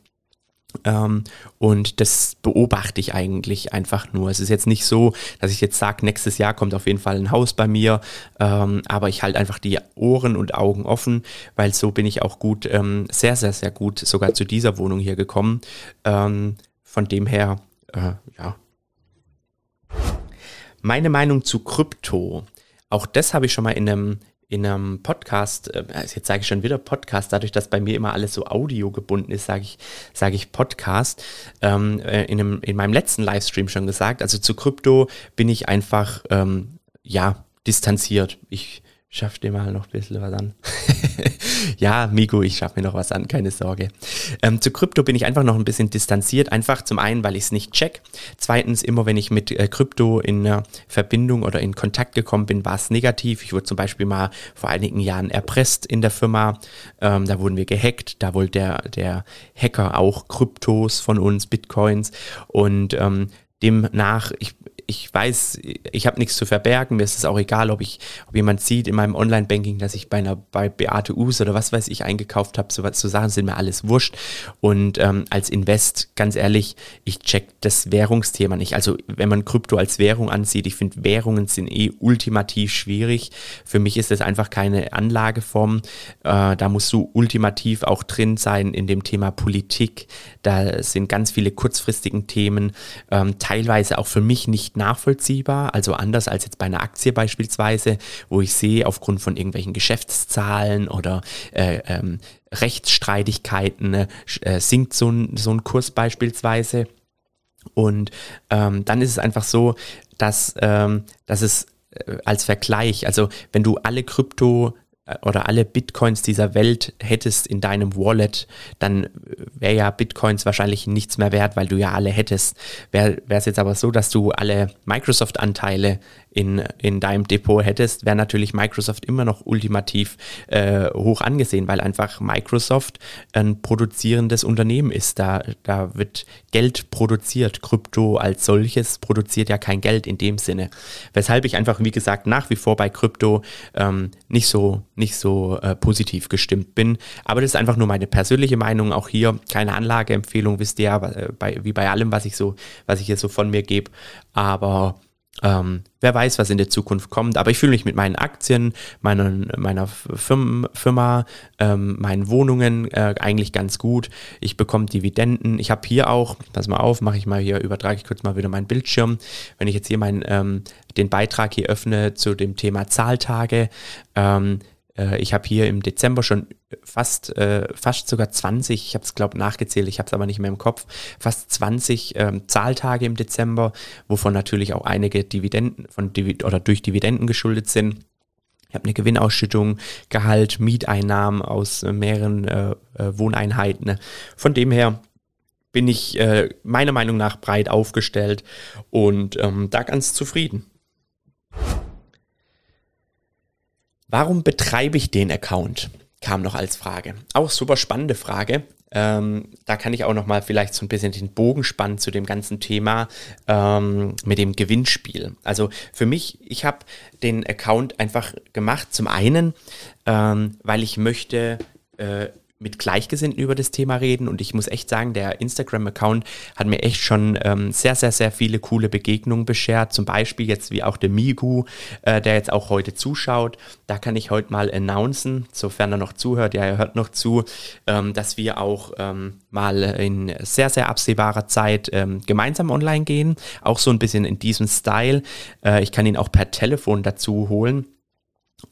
Ähm, und das beobachte ich eigentlich einfach nur. Es ist jetzt nicht so, dass ich jetzt sage, nächstes Jahr kommt auf jeden Fall ein Haus bei mir, ähm, aber ich halte einfach die Ohren und Augen offen, weil so bin ich auch gut, ähm, sehr, sehr, sehr gut sogar zu dieser Wohnung hier gekommen. Ähm, von dem her, äh, ja, meine Meinung zu Krypto. Auch das habe ich schon mal in einem, in einem Podcast, also jetzt sage ich schon wieder Podcast, dadurch, dass bei mir immer alles so audio gebunden ist, sage ich, sage ich Podcast, ähm, äh, in, einem, in meinem letzten Livestream schon gesagt. Also zu Krypto bin ich einfach, ähm, ja, distanziert. Ich schaff dir mal noch ein bisschen was an. ja, Migo, ich schaff mir noch was an, keine Sorge. Ähm, zu Krypto bin ich einfach noch ein bisschen distanziert. Einfach zum einen, weil ich es nicht check. Zweitens, immer wenn ich mit äh, Krypto in äh, Verbindung oder in Kontakt gekommen bin, war es negativ. Ich wurde zum Beispiel mal vor einigen Jahren erpresst in der Firma. Ähm, da wurden wir gehackt. Da wollte der, der Hacker auch Kryptos von uns, Bitcoins. Und ähm, demnach, ich ich weiß, ich habe nichts zu verbergen. Mir ist es auch egal, ob ich, ob jemand sieht in meinem Online-Banking, dass ich bei einer bei Beate Us oder was weiß ich eingekauft habe. So, so Sachen sind mir alles wurscht. Und ähm, als Invest, ganz ehrlich, ich check das Währungsthema nicht. Also wenn man Krypto als Währung ansieht, ich finde Währungen sind eh ultimativ schwierig. Für mich ist das einfach keine Anlageform. Äh, da musst du ultimativ auch drin sein in dem Thema Politik. Da sind ganz viele kurzfristigen Themen, ähm, teilweise auch für mich nicht nicht nachvollziehbar, also anders als jetzt bei einer Aktie beispielsweise, wo ich sehe, aufgrund von irgendwelchen Geschäftszahlen oder äh, ähm, Rechtsstreitigkeiten äh, sinkt so ein, so ein Kurs beispielsweise. Und ähm, dann ist es einfach so, dass, ähm, dass es äh, als Vergleich, also wenn du alle Krypto oder alle Bitcoins dieser Welt hättest in deinem Wallet, dann wäre ja Bitcoins wahrscheinlich nichts mehr wert, weil du ja alle hättest. Wäre es jetzt aber so, dass du alle Microsoft-Anteile in, in deinem Depot hättest, wäre natürlich Microsoft immer noch ultimativ äh, hoch angesehen, weil einfach Microsoft ein produzierendes Unternehmen ist. Da, da wird Geld produziert. Krypto als solches produziert ja kein Geld in dem Sinne. Weshalb ich einfach, wie gesagt, nach wie vor bei Krypto ähm, nicht so, nicht so äh, positiv gestimmt bin. Aber das ist einfach nur meine persönliche Meinung. Auch hier keine Anlageempfehlung, wisst ihr ja, äh, bei, wie bei allem, was ich so, was ich hier so von mir gebe. Aber ähm, wer weiß, was in der Zukunft kommt, aber ich fühle mich mit meinen Aktien, meiner, meiner Firma, Firma ähm, meinen Wohnungen äh, eigentlich ganz gut. Ich bekomme Dividenden. Ich habe hier auch, pass mal auf, mache ich mal hier, übertrage ich kurz mal wieder meinen Bildschirm. Wenn ich jetzt hier meinen, ähm, den Beitrag hier öffne zu dem Thema Zahltage, ähm, äh, ich habe hier im Dezember schon fast, äh, fast sogar 20, ich habe es glaube nachgezählt, ich habe es aber nicht mehr im Kopf, fast 20 ähm, Zahltage im Dezember, wovon natürlich auch einige Dividenden von oder durch Dividenden geschuldet sind. Ich habe eine Gewinnausschüttung, Gehalt, Mieteinnahmen aus äh, mehreren äh, äh Wohneinheiten. Von dem her bin ich äh, meiner Meinung nach breit aufgestellt und ähm, da ganz zufrieden. Warum betreibe ich den Account? Kam noch als Frage. Auch super spannende Frage. Ähm, da kann ich auch noch mal vielleicht so ein bisschen den Bogen spannen zu dem ganzen Thema ähm, mit dem Gewinnspiel. Also für mich, ich habe den Account einfach gemacht. Zum einen, ähm, weil ich möchte äh, mit Gleichgesinnten über das Thema reden und ich muss echt sagen, der Instagram-Account hat mir echt schon ähm, sehr, sehr, sehr viele coole Begegnungen beschert. Zum Beispiel jetzt wie auch der Migu, äh, der jetzt auch heute zuschaut. Da kann ich heute mal announcen, sofern er noch zuhört, ja, er hört noch zu, ähm, dass wir auch ähm, mal in sehr, sehr absehbarer Zeit ähm, gemeinsam online gehen. Auch so ein bisschen in diesem Style. Äh, ich kann ihn auch per Telefon dazu holen.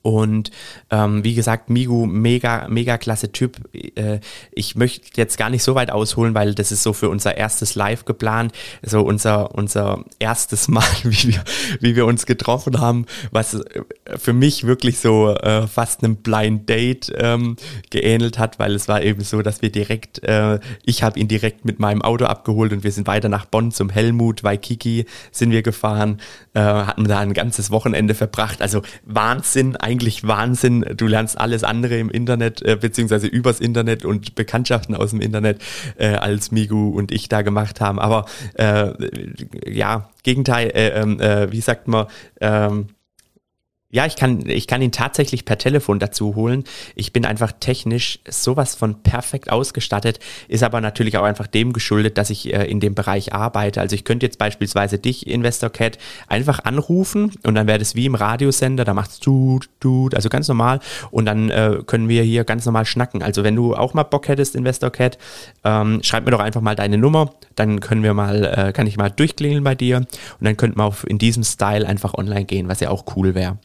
Und ähm, wie gesagt, Migu, mega, mega klasse Typ. Äh, ich möchte jetzt gar nicht so weit ausholen, weil das ist so für unser erstes Live geplant, so unser, unser erstes Mal, wie wir, wie wir uns getroffen haben, was äh, für mich wirklich so äh, fast einem Blind Date ähm, geähnelt hat, weil es war eben so, dass wir direkt, äh, ich habe ihn direkt mit meinem Auto abgeholt und wir sind weiter nach Bonn zum Helmut, Waikiki sind wir gefahren, äh, hatten da ein ganzes Wochenende verbracht. Also Wahnsinn eigentlich Wahnsinn. Du lernst alles andere im Internet, äh, beziehungsweise übers Internet und Bekanntschaften aus dem Internet, äh, als Migu und ich da gemacht haben. Aber äh, ja, Gegenteil, äh, ähm, äh, wie sagt man, ähm, ja, ich kann, ich kann ihn tatsächlich per Telefon dazu holen. Ich bin einfach technisch sowas von perfekt ausgestattet, ist aber natürlich auch einfach dem geschuldet, dass ich äh, in dem Bereich arbeite. Also ich könnte jetzt beispielsweise dich, InvestorCat, einfach anrufen und dann wäre das wie im Radiosender, da macht's tut, tut, also ganz normal und dann äh, können wir hier ganz normal schnacken. Also wenn du auch mal Bock hättest, InvestorCat, ähm, schreib mir doch einfach mal deine Nummer, dann können wir mal, äh, kann ich mal durchklingeln bei dir und dann könnten wir auf, in diesem Style einfach online gehen, was ja auch cool wäre.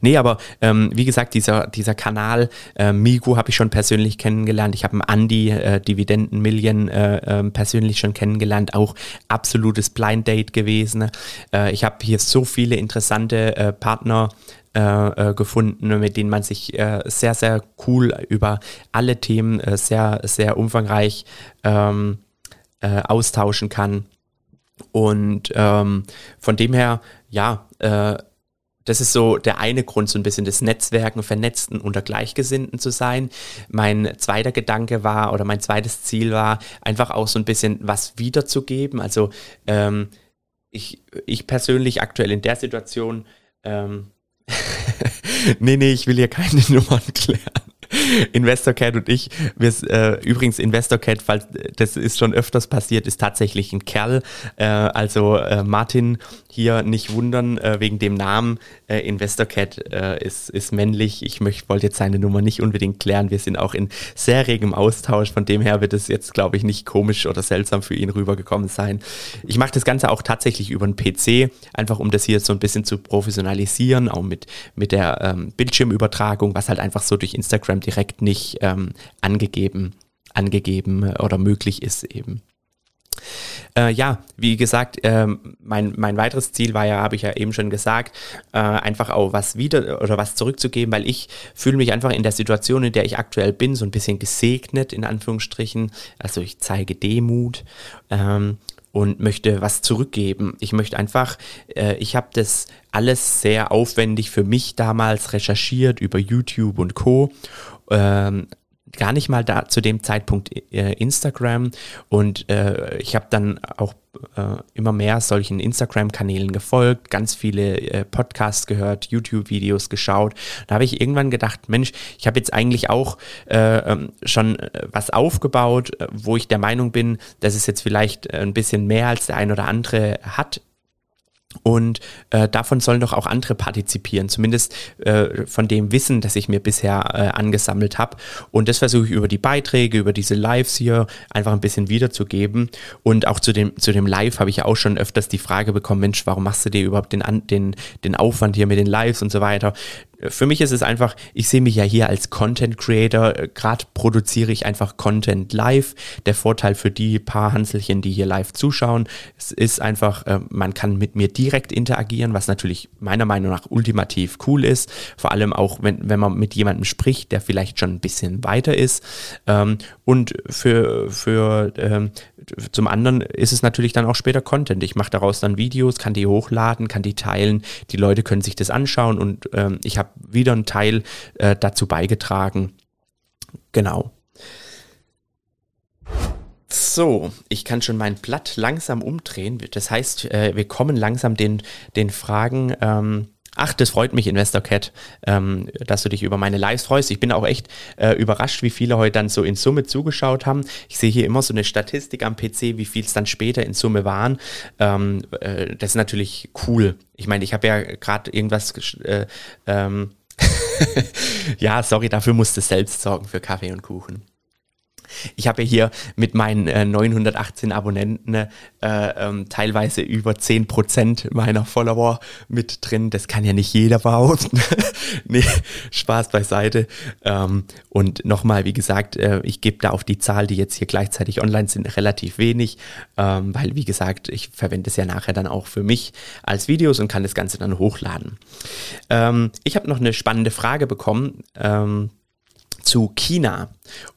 Nee, aber ähm, wie gesagt, dieser, dieser Kanal, äh, Migu habe ich schon persönlich kennengelernt. Ich habe einen Andi, äh, Dividenden-Million, äh, äh, persönlich schon kennengelernt. Auch absolutes Blind Date gewesen. Äh, ich habe hier so viele interessante äh, Partner äh, gefunden, mit denen man sich sehr, sehr cool über alle Themen sehr, sehr umfangreich ähm, äh, austauschen kann. Und ähm, von dem her, ja, äh, das ist so der eine Grund, so ein bisschen das Netzwerken, Vernetzten unter Gleichgesinnten zu sein. Mein zweiter Gedanke war oder mein zweites Ziel war, einfach auch so ein bisschen was wiederzugeben. Also ähm, ich, ich persönlich aktuell in der Situation, ähm, nee, nee, ich will hier keine Nummern klären. InvestorCat und ich, wir, äh, übrigens InvestorCat, falls das ist schon öfters passiert, ist tatsächlich ein Kerl. Äh, also äh, Martin hier nicht wundern äh, wegen dem Namen. Äh, InvestorCat äh, ist, ist männlich. Ich möchte, wollte jetzt seine Nummer nicht unbedingt klären. Wir sind auch in sehr regem Austausch. Von dem her wird es jetzt, glaube ich, nicht komisch oder seltsam für ihn rübergekommen sein. Ich mache das Ganze auch tatsächlich über einen PC, einfach um das hier so ein bisschen zu professionalisieren, auch mit, mit der ähm, Bildschirmübertragung, was halt einfach so durch Instagram direkt nicht ähm, angegeben, angegeben oder möglich ist eben. Äh, ja, wie gesagt, äh, mein, mein weiteres Ziel war ja, habe ich ja eben schon gesagt, äh, einfach auch was wieder oder was zurückzugeben, weil ich fühle mich einfach in der Situation, in der ich aktuell bin, so ein bisschen gesegnet, in Anführungsstrichen. Also ich zeige Demut. Ähm, und möchte was zurückgeben. Ich möchte einfach, äh, ich habe das alles sehr aufwendig für mich damals recherchiert über YouTube und Co. Ähm, gar nicht mal da zu dem Zeitpunkt äh, Instagram und äh, ich habe dann auch äh, immer mehr solchen Instagram-Kanälen gefolgt, ganz viele äh, Podcasts gehört, YouTube-Videos geschaut. Da habe ich irgendwann gedacht, Mensch, ich habe jetzt eigentlich auch äh, ähm, schon äh, was aufgebaut, wo ich der Meinung bin, dass es jetzt vielleicht ein bisschen mehr als der ein oder andere hat und äh, davon sollen doch auch andere partizipieren, zumindest äh, von dem Wissen, das ich mir bisher äh, angesammelt habe. Und das versuche ich über die Beiträge, über diese Lives hier einfach ein bisschen wiederzugeben. Und auch zu dem, zu dem Live habe ich ja auch schon öfters die Frage bekommen, Mensch, warum machst du dir überhaupt den, den, den Aufwand hier mit den Lives und so weiter? Für mich ist es einfach, ich sehe mich ja hier als Content Creator, gerade produziere ich einfach Content live. Der Vorteil für die paar Hanselchen, die hier live zuschauen, es ist einfach, äh, man kann mit mir direkt interagieren, was natürlich meiner Meinung nach ultimativ cool ist. Vor allem auch, wenn, wenn man mit jemandem spricht, der vielleicht schon ein bisschen weiter ist. Ähm, und für, für ähm, zum anderen ist es natürlich dann auch später Content. Ich mache daraus dann Videos, kann die hochladen, kann die teilen, die Leute können sich das anschauen und ähm, ich habe wieder einen Teil äh, dazu beigetragen. Genau. So, ich kann schon mein Blatt langsam umdrehen. Das heißt, äh, wir kommen langsam den, den Fragen ähm, Ach, das freut mich, Investor Cat, ähm, dass du dich über meine Lives freust. Ich bin auch echt äh, überrascht, wie viele heute dann so in Summe zugeschaut haben. Ich sehe hier immer so eine Statistik am PC, wie viel es dann später in Summe waren. Ähm, äh, das ist natürlich cool. Ich meine, ich habe ja gerade irgendwas. Äh, ähm ja, sorry, dafür musste selbst sorgen für Kaffee und Kuchen. Ich habe ja hier mit meinen äh, 918 Abonnenten äh, ähm, teilweise über 10% meiner Follower mit drin. Das kann ja nicht jeder behaupten. nee, Spaß beiseite. Ähm, und nochmal, wie gesagt, äh, ich gebe da auf die Zahl, die jetzt hier gleichzeitig online sind, relativ wenig, ähm, weil, wie gesagt, ich verwende es ja nachher dann auch für mich als Videos und kann das Ganze dann hochladen. Ähm, ich habe noch eine spannende Frage bekommen ähm, zu China.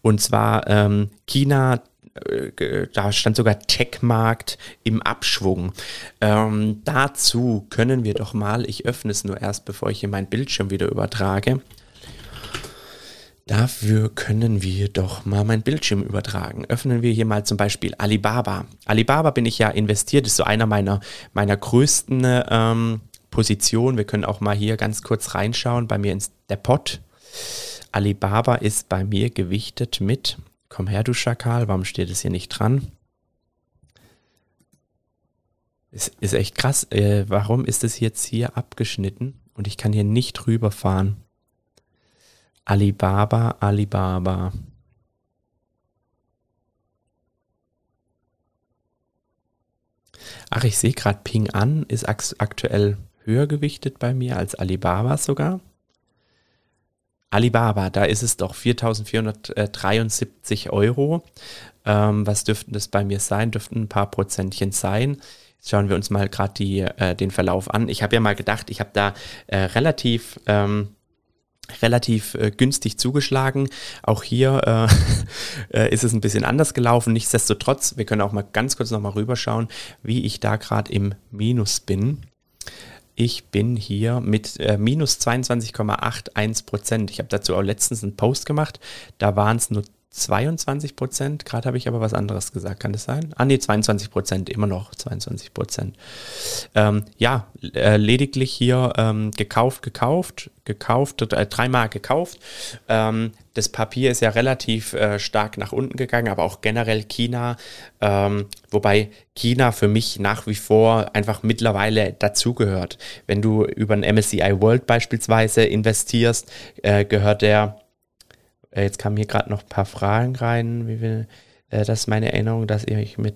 Und zwar ähm, China äh, da stand sogar Tech-Markt im Abschwung. Ähm, dazu können wir doch mal, ich öffne es nur erst, bevor ich hier meinen Bildschirm wieder übertrage. Dafür können wir doch mal meinen Bildschirm übertragen. Öffnen wir hier mal zum Beispiel Alibaba. Alibaba bin ich ja investiert, ist so einer meiner, meiner größten ähm, Positionen. Wir können auch mal hier ganz kurz reinschauen bei mir ins Depot. Alibaba ist bei mir gewichtet mit, komm her du Schakal, warum steht es hier nicht dran? Ist, ist echt krass. Äh, warum ist es jetzt hier abgeschnitten und ich kann hier nicht rüberfahren? Alibaba, Alibaba. Ach, ich sehe gerade Ping an, ist aktuell höher gewichtet bei mir als Alibaba sogar. Alibaba, da ist es doch 4.473 Euro. Ähm, was dürften das bei mir sein? Dürften ein paar Prozentchen sein. Jetzt schauen wir uns mal gerade äh, den Verlauf an. Ich habe ja mal gedacht, ich habe da äh, relativ... Ähm, relativ äh, günstig zugeschlagen. Auch hier äh, äh, ist es ein bisschen anders gelaufen. Nichtsdestotrotz, wir können auch mal ganz kurz nochmal rüberschauen, wie ich da gerade im Minus bin. Ich bin hier mit äh, minus 22,81 Prozent. Ich habe dazu auch letztens einen Post gemacht. Da waren es nur 22 Prozent. Gerade habe ich aber was anderes gesagt. Kann das sein? Ah, nee, 22 Prozent. Immer noch 22 Prozent. Ähm, ja, äh, lediglich hier ähm, gekauft, gekauft, gekauft, äh, dreimal gekauft. Ähm, das Papier ist ja relativ äh, stark nach unten gegangen, aber auch generell China. Ähm, wobei China für mich nach wie vor einfach mittlerweile dazugehört. Wenn du über ein MSCI World beispielsweise investierst, äh, gehört der äh, jetzt kamen hier gerade noch ein paar Fragen rein. Wie will, äh, das ist meine Erinnerung, dass ihr euch mit.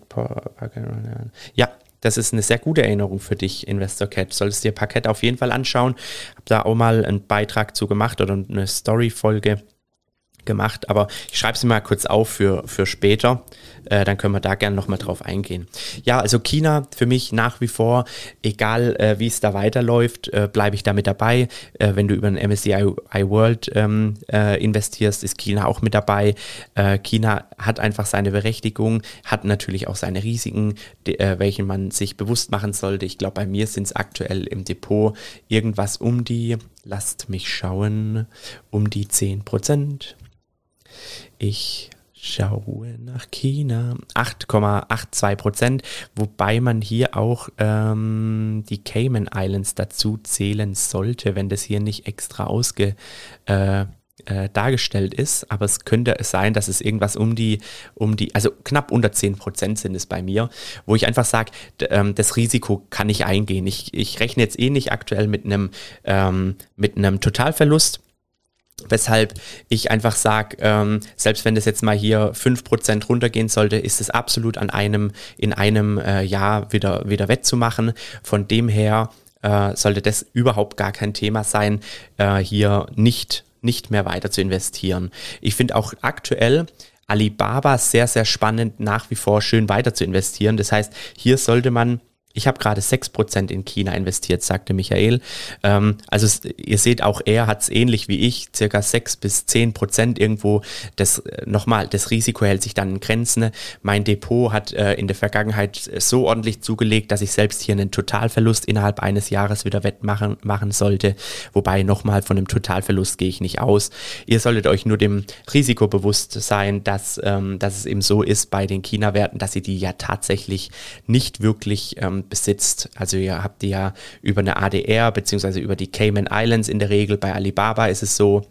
Ja, das ist eine sehr gute Erinnerung für dich, Investor Cat. Solltest dir Parkett auf jeden Fall anschauen. Hab da auch mal einen Beitrag zu gemacht oder eine Story-Folge gemacht, aber ich schreibe sie mal kurz auf für, für später. Äh, dann können wir da gerne nochmal drauf eingehen. Ja, also China für mich nach wie vor, egal äh, wie es da weiterläuft, äh, bleibe ich da mit dabei. Äh, wenn du über ein MSCI World ähm, äh, investierst, ist China auch mit dabei. Äh, China hat einfach seine Berechtigung, hat natürlich auch seine Risiken, die, welchen man sich bewusst machen sollte. Ich glaube, bei mir sind es aktuell im Depot irgendwas um die, lasst mich schauen, um die 10 Prozent. Ich schaue nach China. 8,82 Prozent, wobei man hier auch ähm, die Cayman Islands dazu zählen sollte, wenn das hier nicht extra ausge äh, äh, dargestellt ist, aber es könnte sein, dass es irgendwas um die, um die, also knapp unter 10 Prozent sind es bei mir, wo ich einfach sage, ähm, das Risiko kann ich eingehen. Ich, ich rechne jetzt eh nicht aktuell mit einem, ähm, mit einem Totalverlust, Weshalb ich einfach sage, ähm, selbst wenn das jetzt mal hier 5% runtergehen sollte, ist es absolut an einem, in einem äh, Jahr wieder, wieder wettzumachen. Von dem her äh, sollte das überhaupt gar kein Thema sein, äh, hier nicht, nicht mehr weiter zu investieren. Ich finde auch aktuell Alibaba sehr, sehr spannend, nach wie vor schön weiter zu investieren. Das heißt, hier sollte man ich habe gerade 6% in China investiert, sagte Michael. Ähm, also ihr seht, auch er hat es ähnlich wie ich, circa 6 bis 10% irgendwo. Das äh, nochmal, das Risiko hält sich dann in Grenzen. Mein Depot hat äh, in der Vergangenheit so ordentlich zugelegt, dass ich selbst hier einen Totalverlust innerhalb eines Jahres wieder wettmachen machen sollte. Wobei nochmal von einem Totalverlust gehe ich nicht aus. Ihr solltet euch nur dem Risiko bewusst sein, dass, ähm, dass es eben so ist bei den China-Werten, dass sie die ja tatsächlich nicht wirklich ähm, besitzt. Also ihr habt die ja über eine ADR beziehungsweise über die Cayman Islands in der Regel. Bei Alibaba ist es so,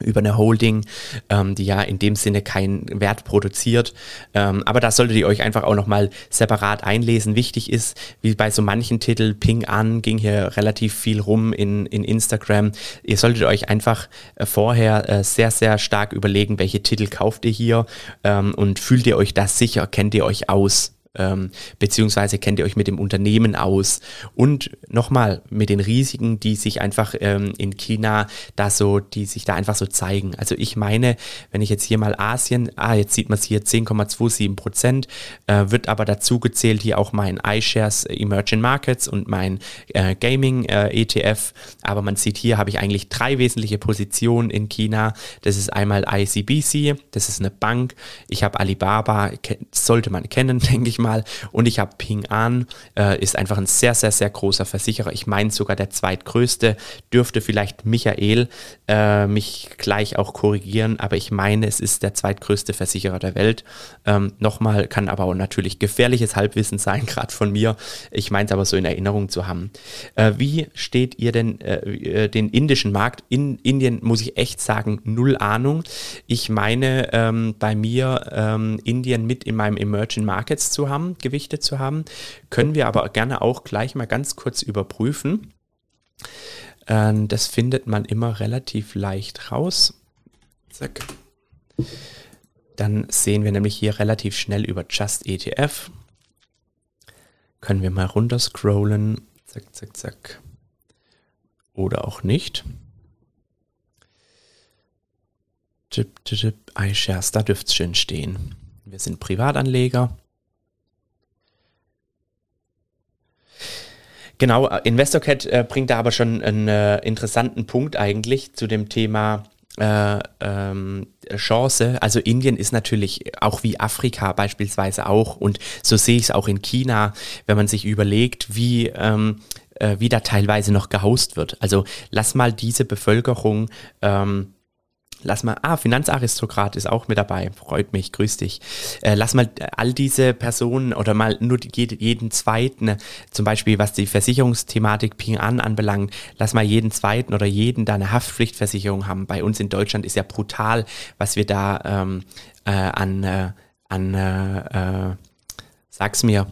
über eine Holding, ähm, die ja in dem Sinne keinen Wert produziert. Ähm, aber da solltet ihr euch einfach auch nochmal separat einlesen. Wichtig ist, wie bei so manchen Titeln, Ping an, ging hier relativ viel rum in, in Instagram. Ihr solltet euch einfach äh, vorher äh, sehr, sehr stark überlegen, welche Titel kauft ihr hier ähm, und fühlt ihr euch das sicher, kennt ihr euch aus ähm, beziehungsweise kennt ihr euch mit dem Unternehmen aus und nochmal mit den Risiken, die sich einfach ähm, in China da so, die sich da einfach so zeigen. Also ich meine, wenn ich jetzt hier mal Asien, ah, jetzt sieht man es hier 10,27 Prozent, äh, wird aber dazu gezählt hier auch mein iShares Emerging Markets und mein äh, Gaming äh, ETF. Aber man sieht hier habe ich eigentlich drei wesentliche Positionen in China. Das ist einmal ICBC, das ist eine Bank. Ich habe Alibaba, sollte man kennen, denke ich mal mal. Und ich habe Ping An, äh, ist einfach ein sehr, sehr, sehr großer Versicherer. Ich meine sogar der zweitgrößte. Dürfte vielleicht Michael äh, mich gleich auch korrigieren, aber ich meine, es ist der zweitgrößte Versicherer der Welt. Ähm, Nochmal kann aber auch natürlich gefährliches Halbwissen sein, gerade von mir. Ich meine es aber so in Erinnerung zu haben. Äh, wie steht ihr denn äh, äh, den indischen Markt? In Indien muss ich echt sagen, null Ahnung. Ich meine ähm, bei mir ähm, Indien mit in meinem Emerging Markets zu haben, gewichtet zu haben. Können wir aber gerne auch gleich mal ganz kurz überprüfen. Ähm, das findet man immer relativ leicht raus. Zack. Dann sehen wir nämlich hier relativ schnell über Just ETF. Können wir mal runter scrollen. Zack, zack, zack. Oder auch nicht. IShares, da dürfte es schön stehen. Wir sind Privatanleger. Genau, äh, InvestorCat äh, bringt da aber schon einen äh, interessanten Punkt eigentlich zu dem Thema äh, ähm, Chance. Also Indien ist natürlich auch wie Afrika beispielsweise auch und so sehe ich es auch in China, wenn man sich überlegt, wie ähm, äh, wie da teilweise noch gehaust wird. Also lass mal diese Bevölkerung ähm, Lass mal, ah, Finanzaristokrat ist auch mit dabei, freut mich, grüß dich. Äh, lass mal all diese Personen oder mal nur die, jeden zweiten, zum Beispiel was die Versicherungsthematik Ping An anbelangt, lass mal jeden zweiten oder jeden da eine Haftpflichtversicherung haben. Bei uns in Deutschland ist ja brutal, was wir da ähm, äh, an, äh, an äh, äh sag's mir,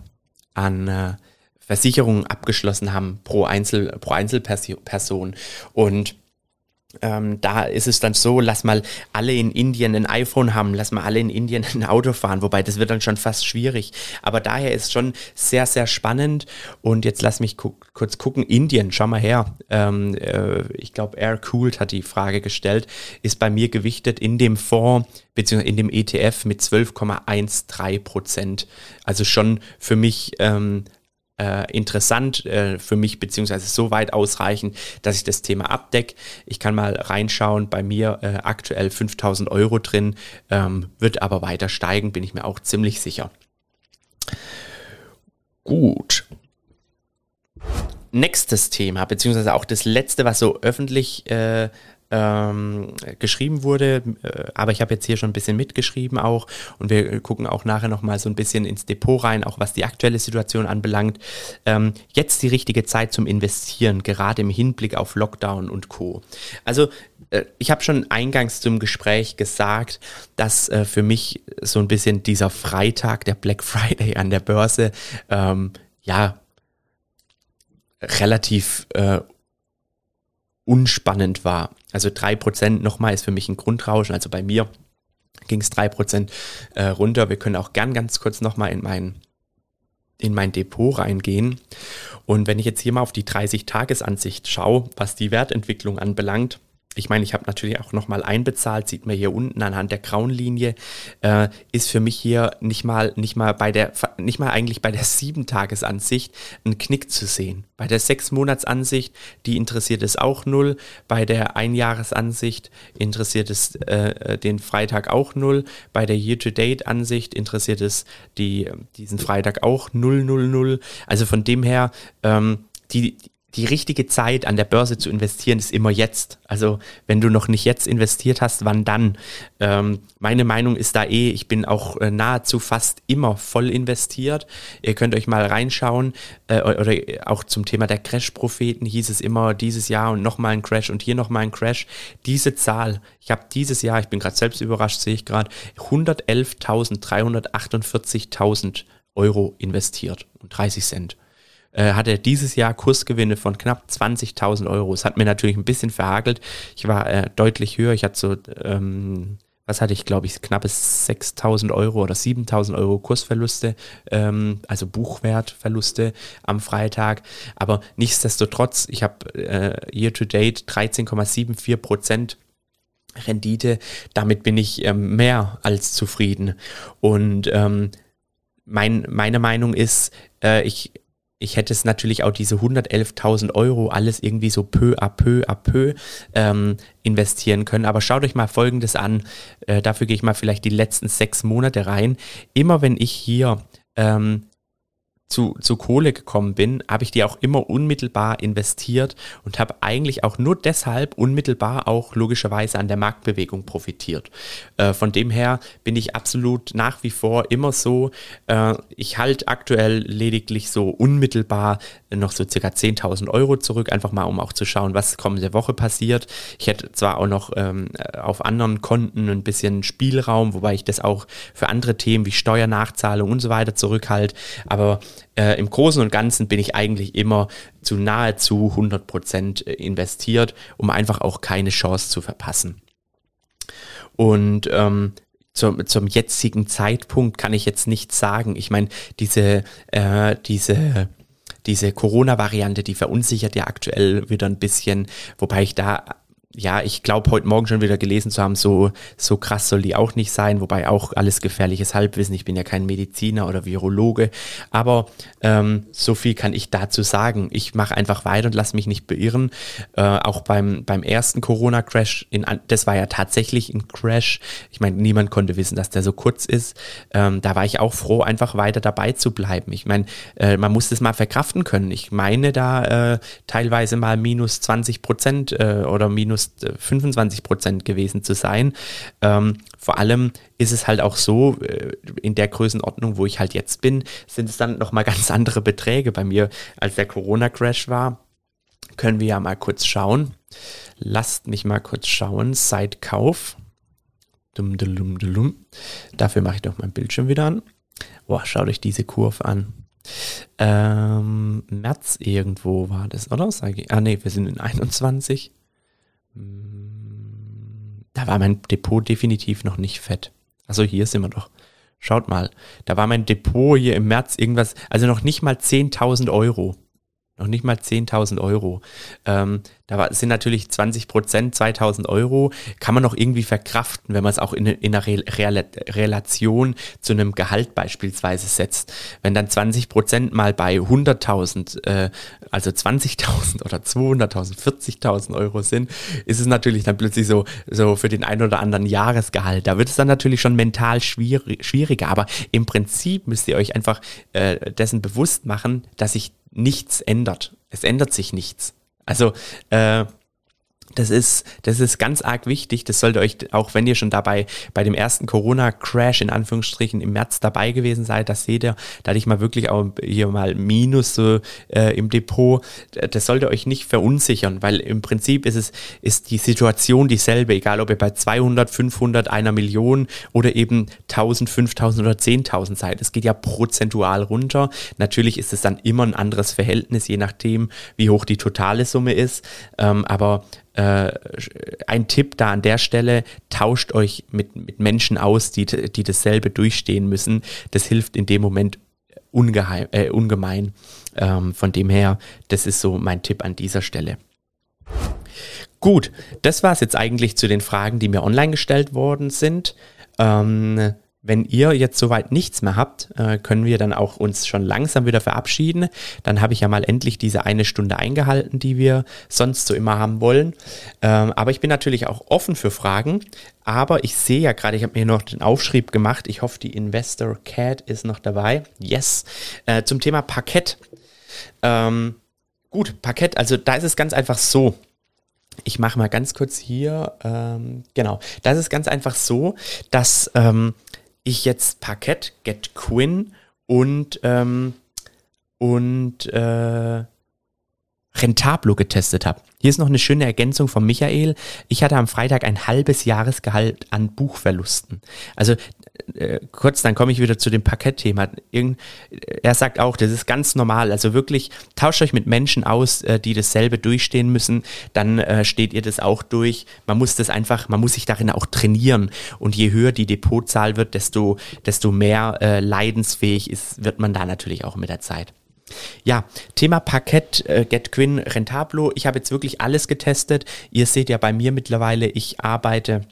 an äh, Versicherungen abgeschlossen haben pro Einzel, pro Einzelperson. Und ähm, da ist es dann so, lass mal alle in Indien ein iPhone haben, lass mal alle in Indien ein Auto fahren, wobei das wird dann schon fast schwierig. Aber daher ist schon sehr, sehr spannend. Und jetzt lass mich gu kurz gucken. Indien, schau mal her. Ähm, äh, ich glaube, Air Cooled hat die Frage gestellt, ist bei mir gewichtet in dem Fonds beziehungsweise in dem ETF mit 12,13 Prozent. Also schon für mich ähm, äh, interessant äh, für mich, beziehungsweise so weit ausreichend, dass ich das Thema abdecke. Ich kann mal reinschauen, bei mir äh, aktuell 5000 Euro drin, ähm, wird aber weiter steigen, bin ich mir auch ziemlich sicher. Gut. Nächstes Thema, beziehungsweise auch das letzte, was so öffentlich äh, ähm, geschrieben wurde, äh, aber ich habe jetzt hier schon ein bisschen mitgeschrieben auch und wir gucken auch nachher nochmal so ein bisschen ins Depot rein, auch was die aktuelle Situation anbelangt. Ähm, jetzt die richtige Zeit zum Investieren, gerade im Hinblick auf Lockdown und Co. Also äh, ich habe schon eingangs zum Gespräch gesagt, dass äh, für mich so ein bisschen dieser Freitag, der Black Friday an der Börse, ähm, ja, relativ äh, unspannend war. Also drei Prozent nochmal ist für mich ein Grundrauschen. Also bei mir ging es drei Prozent äh, runter. Wir können auch gern ganz kurz nochmal in mein, in mein Depot reingehen. Und wenn ich jetzt hier mal auf die 30-Tages-Ansicht schaue, was die Wertentwicklung anbelangt, ich meine, ich habe natürlich auch nochmal einbezahlt, sieht man hier unten anhand der grauen Linie, äh, ist für mich hier nicht mal, nicht mal bei der, nicht mal eigentlich bei der Sieben-Tages-Ansicht ein Knick zu sehen. Bei der Sechs-Monats-Ansicht, die interessiert es auch null. Bei der Einjahresansicht interessiert es äh, den Freitag auch null. Bei der Year-to-Date-Ansicht interessiert es die, diesen Freitag auch null, null, null. Also von dem her, ähm, die, die richtige Zeit an der Börse zu investieren ist immer jetzt. Also wenn du noch nicht jetzt investiert hast, wann dann? Ähm, meine Meinung ist da eh, ich bin auch äh, nahezu fast immer voll investiert. Ihr könnt euch mal reinschauen äh, oder auch zum Thema der Crash-Propheten hieß es immer dieses Jahr und nochmal ein Crash und hier nochmal ein Crash. Diese Zahl, ich habe dieses Jahr, ich bin gerade selbst überrascht, sehe ich gerade, 111.348.000 Euro investiert und 30 Cent äh, hatte dieses Jahr Kursgewinne von knapp 20.000 Euro. Es hat mir natürlich ein bisschen verhagelt. Ich war äh, deutlich höher. Ich hatte so, ähm, was hatte ich, glaube ich, knappe 6.000 Euro oder 7.000 Euro Kursverluste, ähm, also Buchwertverluste am Freitag. Aber nichtsdestotrotz, ich habe äh, year to date 13,74 Prozent Rendite. Damit bin ich ähm, mehr als zufrieden. Und ähm, mein, meine Meinung ist, äh, ich ich hätte es natürlich auch diese 111.000 Euro alles irgendwie so peu à peu à peu ähm, investieren können. Aber schaut euch mal Folgendes an. Äh, dafür gehe ich mal vielleicht die letzten sechs Monate rein. Immer wenn ich hier ähm, zu, zu Kohle gekommen bin, habe ich die auch immer unmittelbar investiert und habe eigentlich auch nur deshalb unmittelbar auch logischerweise an der Marktbewegung profitiert. Äh, von dem her bin ich absolut nach wie vor immer so, äh, ich halte aktuell lediglich so unmittelbar noch so circa 10.000 Euro zurück, einfach mal um auch zu schauen, was kommende Woche passiert. Ich hätte zwar auch noch ähm, auf anderen Konten ein bisschen Spielraum, wobei ich das auch für andere Themen wie Steuernachzahlung und so weiter zurückhalte, aber äh, im Großen und Ganzen bin ich eigentlich immer zu nahezu 100 Prozent äh, investiert, um einfach auch keine Chance zu verpassen. Und ähm, zum, zum jetzigen Zeitpunkt kann ich jetzt nichts sagen. Ich meine, diese, äh, diese, diese Corona-Variante, die verunsichert ja aktuell wieder ein bisschen, wobei ich da ja, ich glaube, heute Morgen schon wieder gelesen zu haben, so, so krass soll die auch nicht sein, wobei auch alles gefährliches Halbwissen. Ich bin ja kein Mediziner oder Virologe, aber ähm, so viel kann ich dazu sagen. Ich mache einfach weiter und lasse mich nicht beirren. Äh, auch beim, beim ersten Corona-Crash, das war ja tatsächlich ein Crash. Ich meine, niemand konnte wissen, dass der so kurz ist. Ähm, da war ich auch froh, einfach weiter dabei zu bleiben. Ich meine, äh, man muss das mal verkraften können. Ich meine da äh, teilweise mal minus 20 Prozent äh, oder minus 25 Prozent gewesen zu sein. Ähm, vor allem ist es halt auch so, äh, in der Größenordnung, wo ich halt jetzt bin, sind es dann nochmal ganz andere Beträge bei mir, als der Corona-Crash war. Können wir ja mal kurz schauen. Lasst mich mal kurz schauen. Seit Kauf. Dum, dum, dum, Dafür mache ich doch mein Bildschirm wieder an. Boah, schaut euch diese Kurve an. Ähm, März irgendwo war das, oder? Ah nee, wir sind in 21. Da war mein Depot definitiv noch nicht fett. Also hier sind wir doch. Schaut mal, da war mein Depot hier im März irgendwas, also noch nicht mal 10.000 Euro. Noch nicht mal 10.000 Euro. Ähm, da sind natürlich 20 Prozent, 2000 Euro, kann man noch irgendwie verkraften, wenn man es auch in, in einer Re Re Relation zu einem Gehalt beispielsweise setzt. Wenn dann 20 Prozent mal bei 100.000, äh, also 20.000 oder 200.000, 40.000 Euro sind, ist es natürlich dann plötzlich so, so für den einen oder anderen Jahresgehalt. Da wird es dann natürlich schon mental schwierig, schwieriger. Aber im Prinzip müsst ihr euch einfach äh, dessen bewusst machen, dass sich nichts ändert. Es ändert sich nichts. Also äh, das ist, das ist ganz arg wichtig. Das sollte euch, auch wenn ihr schon dabei bei dem ersten Corona-Crash in Anführungsstrichen im März dabei gewesen seid, das seht ihr, da hatte ich mal wirklich auch hier mal Minus äh, im Depot. Das sollte euch nicht verunsichern, weil im Prinzip ist es, ist die Situation dieselbe, egal ob ihr bei 200, 500, einer Million oder eben 1000, 5000 oder 10.000 seid. Es geht ja prozentual runter. Natürlich ist es dann immer ein anderes Verhältnis, je nachdem, wie hoch die totale Summe ist. Ähm, aber äh, ein Tipp da an der Stelle, tauscht euch mit, mit Menschen aus, die, die dasselbe durchstehen müssen. Das hilft in dem Moment ungeheim, äh, ungemein. Ähm, von dem her, das ist so mein Tipp an dieser Stelle. Gut, das war es jetzt eigentlich zu den Fragen, die mir online gestellt worden sind. Ähm, wenn ihr jetzt soweit nichts mehr habt, äh, können wir dann auch uns schon langsam wieder verabschieden. Dann habe ich ja mal endlich diese eine Stunde eingehalten, die wir sonst so immer haben wollen. Ähm, aber ich bin natürlich auch offen für Fragen. Aber ich sehe ja gerade, ich habe mir noch den Aufschrieb gemacht. Ich hoffe, die Investor Cat ist noch dabei. Yes. Äh, zum Thema Parkett. Ähm, gut, Parkett, also da ist es ganz einfach so. Ich mache mal ganz kurz hier, ähm, genau, da ist es ganz einfach so, dass ich jetzt Parkett, Get Quinn und, ähm, und äh, Rentablo getestet habe. Hier ist noch eine schöne Ergänzung von Michael. Ich hatte am Freitag ein halbes Jahresgehalt an Buchverlusten. Also äh, kurz, dann komme ich wieder zu dem Parkettthema. er sagt auch, das ist ganz normal. Also wirklich, tauscht euch mit Menschen aus, äh, die dasselbe durchstehen müssen, dann äh, steht ihr das auch durch. Man muss das einfach, man muss sich darin auch trainieren. Und je höher die Depotzahl wird, desto, desto mehr äh, leidensfähig ist, wird man da natürlich auch mit der Zeit. Ja, Thema Parkett, äh, GetQuinn, Rentablo. Ich habe jetzt wirklich alles getestet. Ihr seht ja bei mir mittlerweile, ich arbeite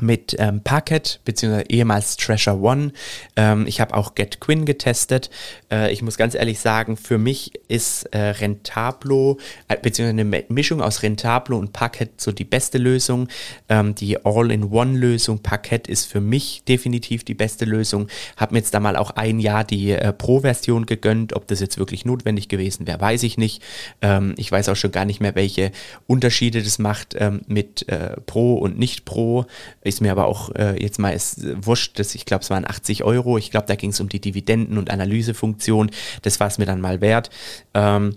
mit ähm, Parket beziehungsweise ehemals Treasure One. Ähm, ich habe auch Get Quinn getestet. Äh, ich muss ganz ehrlich sagen, für mich ist äh, Rentablo äh, beziehungsweise eine Mischung aus Rentablo und Parket so die beste Lösung. Ähm, die All-in-One-Lösung Parket ist für mich definitiv die beste Lösung. Habe mir jetzt da mal auch ein Jahr die äh, Pro-Version gegönnt. Ob das jetzt wirklich notwendig gewesen wäre, weiß ich nicht. Ähm, ich weiß auch schon gar nicht mehr, welche Unterschiede das macht ähm, mit äh, Pro und nicht Pro ist mir aber auch äh, jetzt mal ist, äh, wurscht, dass ich glaube, es waren 80 Euro. Ich glaube, da ging es um die Dividenden- und Analysefunktion. Das war es mir dann mal wert. Ähm,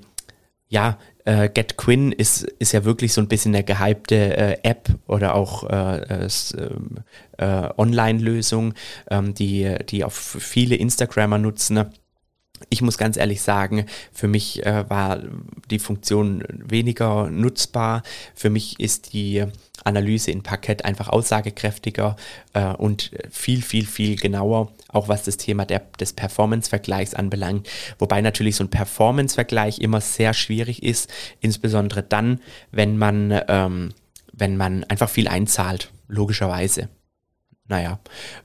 ja, äh, Get Quinn ist, ist ja wirklich so ein bisschen eine gehypte äh, App oder auch äh, ähm, äh Online-Lösung, ähm, die, die auch viele Instagrammer nutzen. Ich muss ganz ehrlich sagen, für mich äh, war die Funktion weniger nutzbar. Für mich ist die Analyse in Parkett einfach aussagekräftiger äh, und viel, viel, viel genauer, auch was das Thema der, des Performance-Vergleichs anbelangt. Wobei natürlich so ein Performance-Vergleich immer sehr schwierig ist, insbesondere dann, wenn man, ähm, wenn man einfach viel einzahlt, logischerweise. Naja,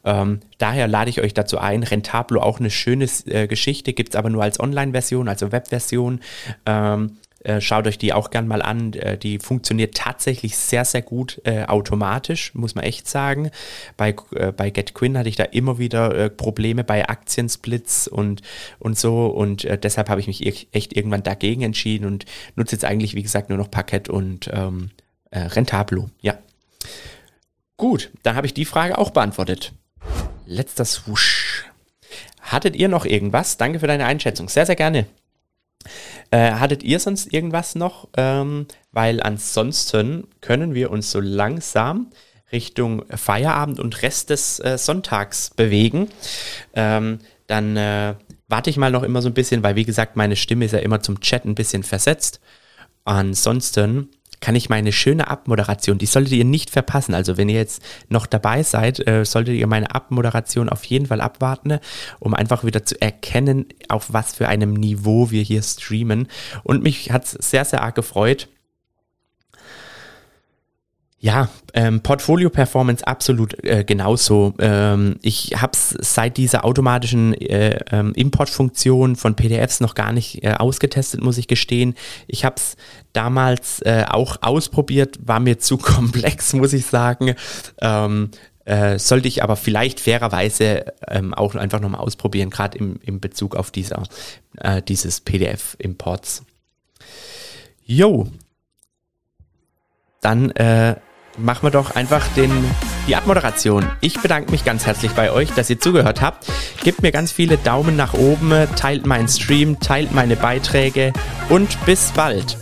ähm, daher lade ich euch dazu ein. Rentablo auch eine schöne äh, Geschichte, gibt es aber nur als Online-Version, also Web-Version. Ähm, äh, schaut euch die auch gern mal an. Äh, die funktioniert tatsächlich sehr, sehr gut äh, automatisch, muss man echt sagen. Bei, bei GetQuinn hatte ich da immer wieder Probleme bei Aktiensplits und, und so. Und deshalb habe ich mich echt irgendwann dagegen entschieden und nutze jetzt eigentlich, wie gesagt, nur noch Parkett und ähm, Rentablo. Ja. Gut, dann habe ich die Frage auch beantwortet. Letzter Swoosh. Hattet ihr noch irgendwas? Danke für deine Einschätzung. Sehr, sehr gerne. Äh, hattet ihr sonst irgendwas noch? Ähm, weil ansonsten können wir uns so langsam Richtung Feierabend und Rest des äh, Sonntags bewegen. Ähm, dann äh, warte ich mal noch immer so ein bisschen, weil wie gesagt, meine Stimme ist ja immer zum Chat ein bisschen versetzt. Ansonsten kann ich meine schöne Abmoderation, die solltet ihr nicht verpassen. Also wenn ihr jetzt noch dabei seid, äh, solltet ihr meine Abmoderation auf jeden Fall abwarten, um einfach wieder zu erkennen, auf was für einem Niveau wir hier streamen. Und mich hat es sehr, sehr arg gefreut, ja, ähm, Portfolio Performance absolut äh, genauso. Ähm, ich habe es seit dieser automatischen äh, ähm, Importfunktion von PDFs noch gar nicht äh, ausgetestet, muss ich gestehen. Ich habe es damals äh, auch ausprobiert, war mir zu komplex, muss ich sagen. Ähm, äh, sollte ich aber vielleicht fairerweise ähm, auch einfach nochmal ausprobieren, gerade im, im Bezug auf dieser, äh, dieses PDF-Imports. Jo, dann äh, machen wir doch einfach den, die Abmoderation. Ich bedanke mich ganz herzlich bei euch, dass ihr zugehört habt. Gebt mir ganz viele Daumen nach oben, teilt meinen Stream, teilt meine Beiträge und bis bald.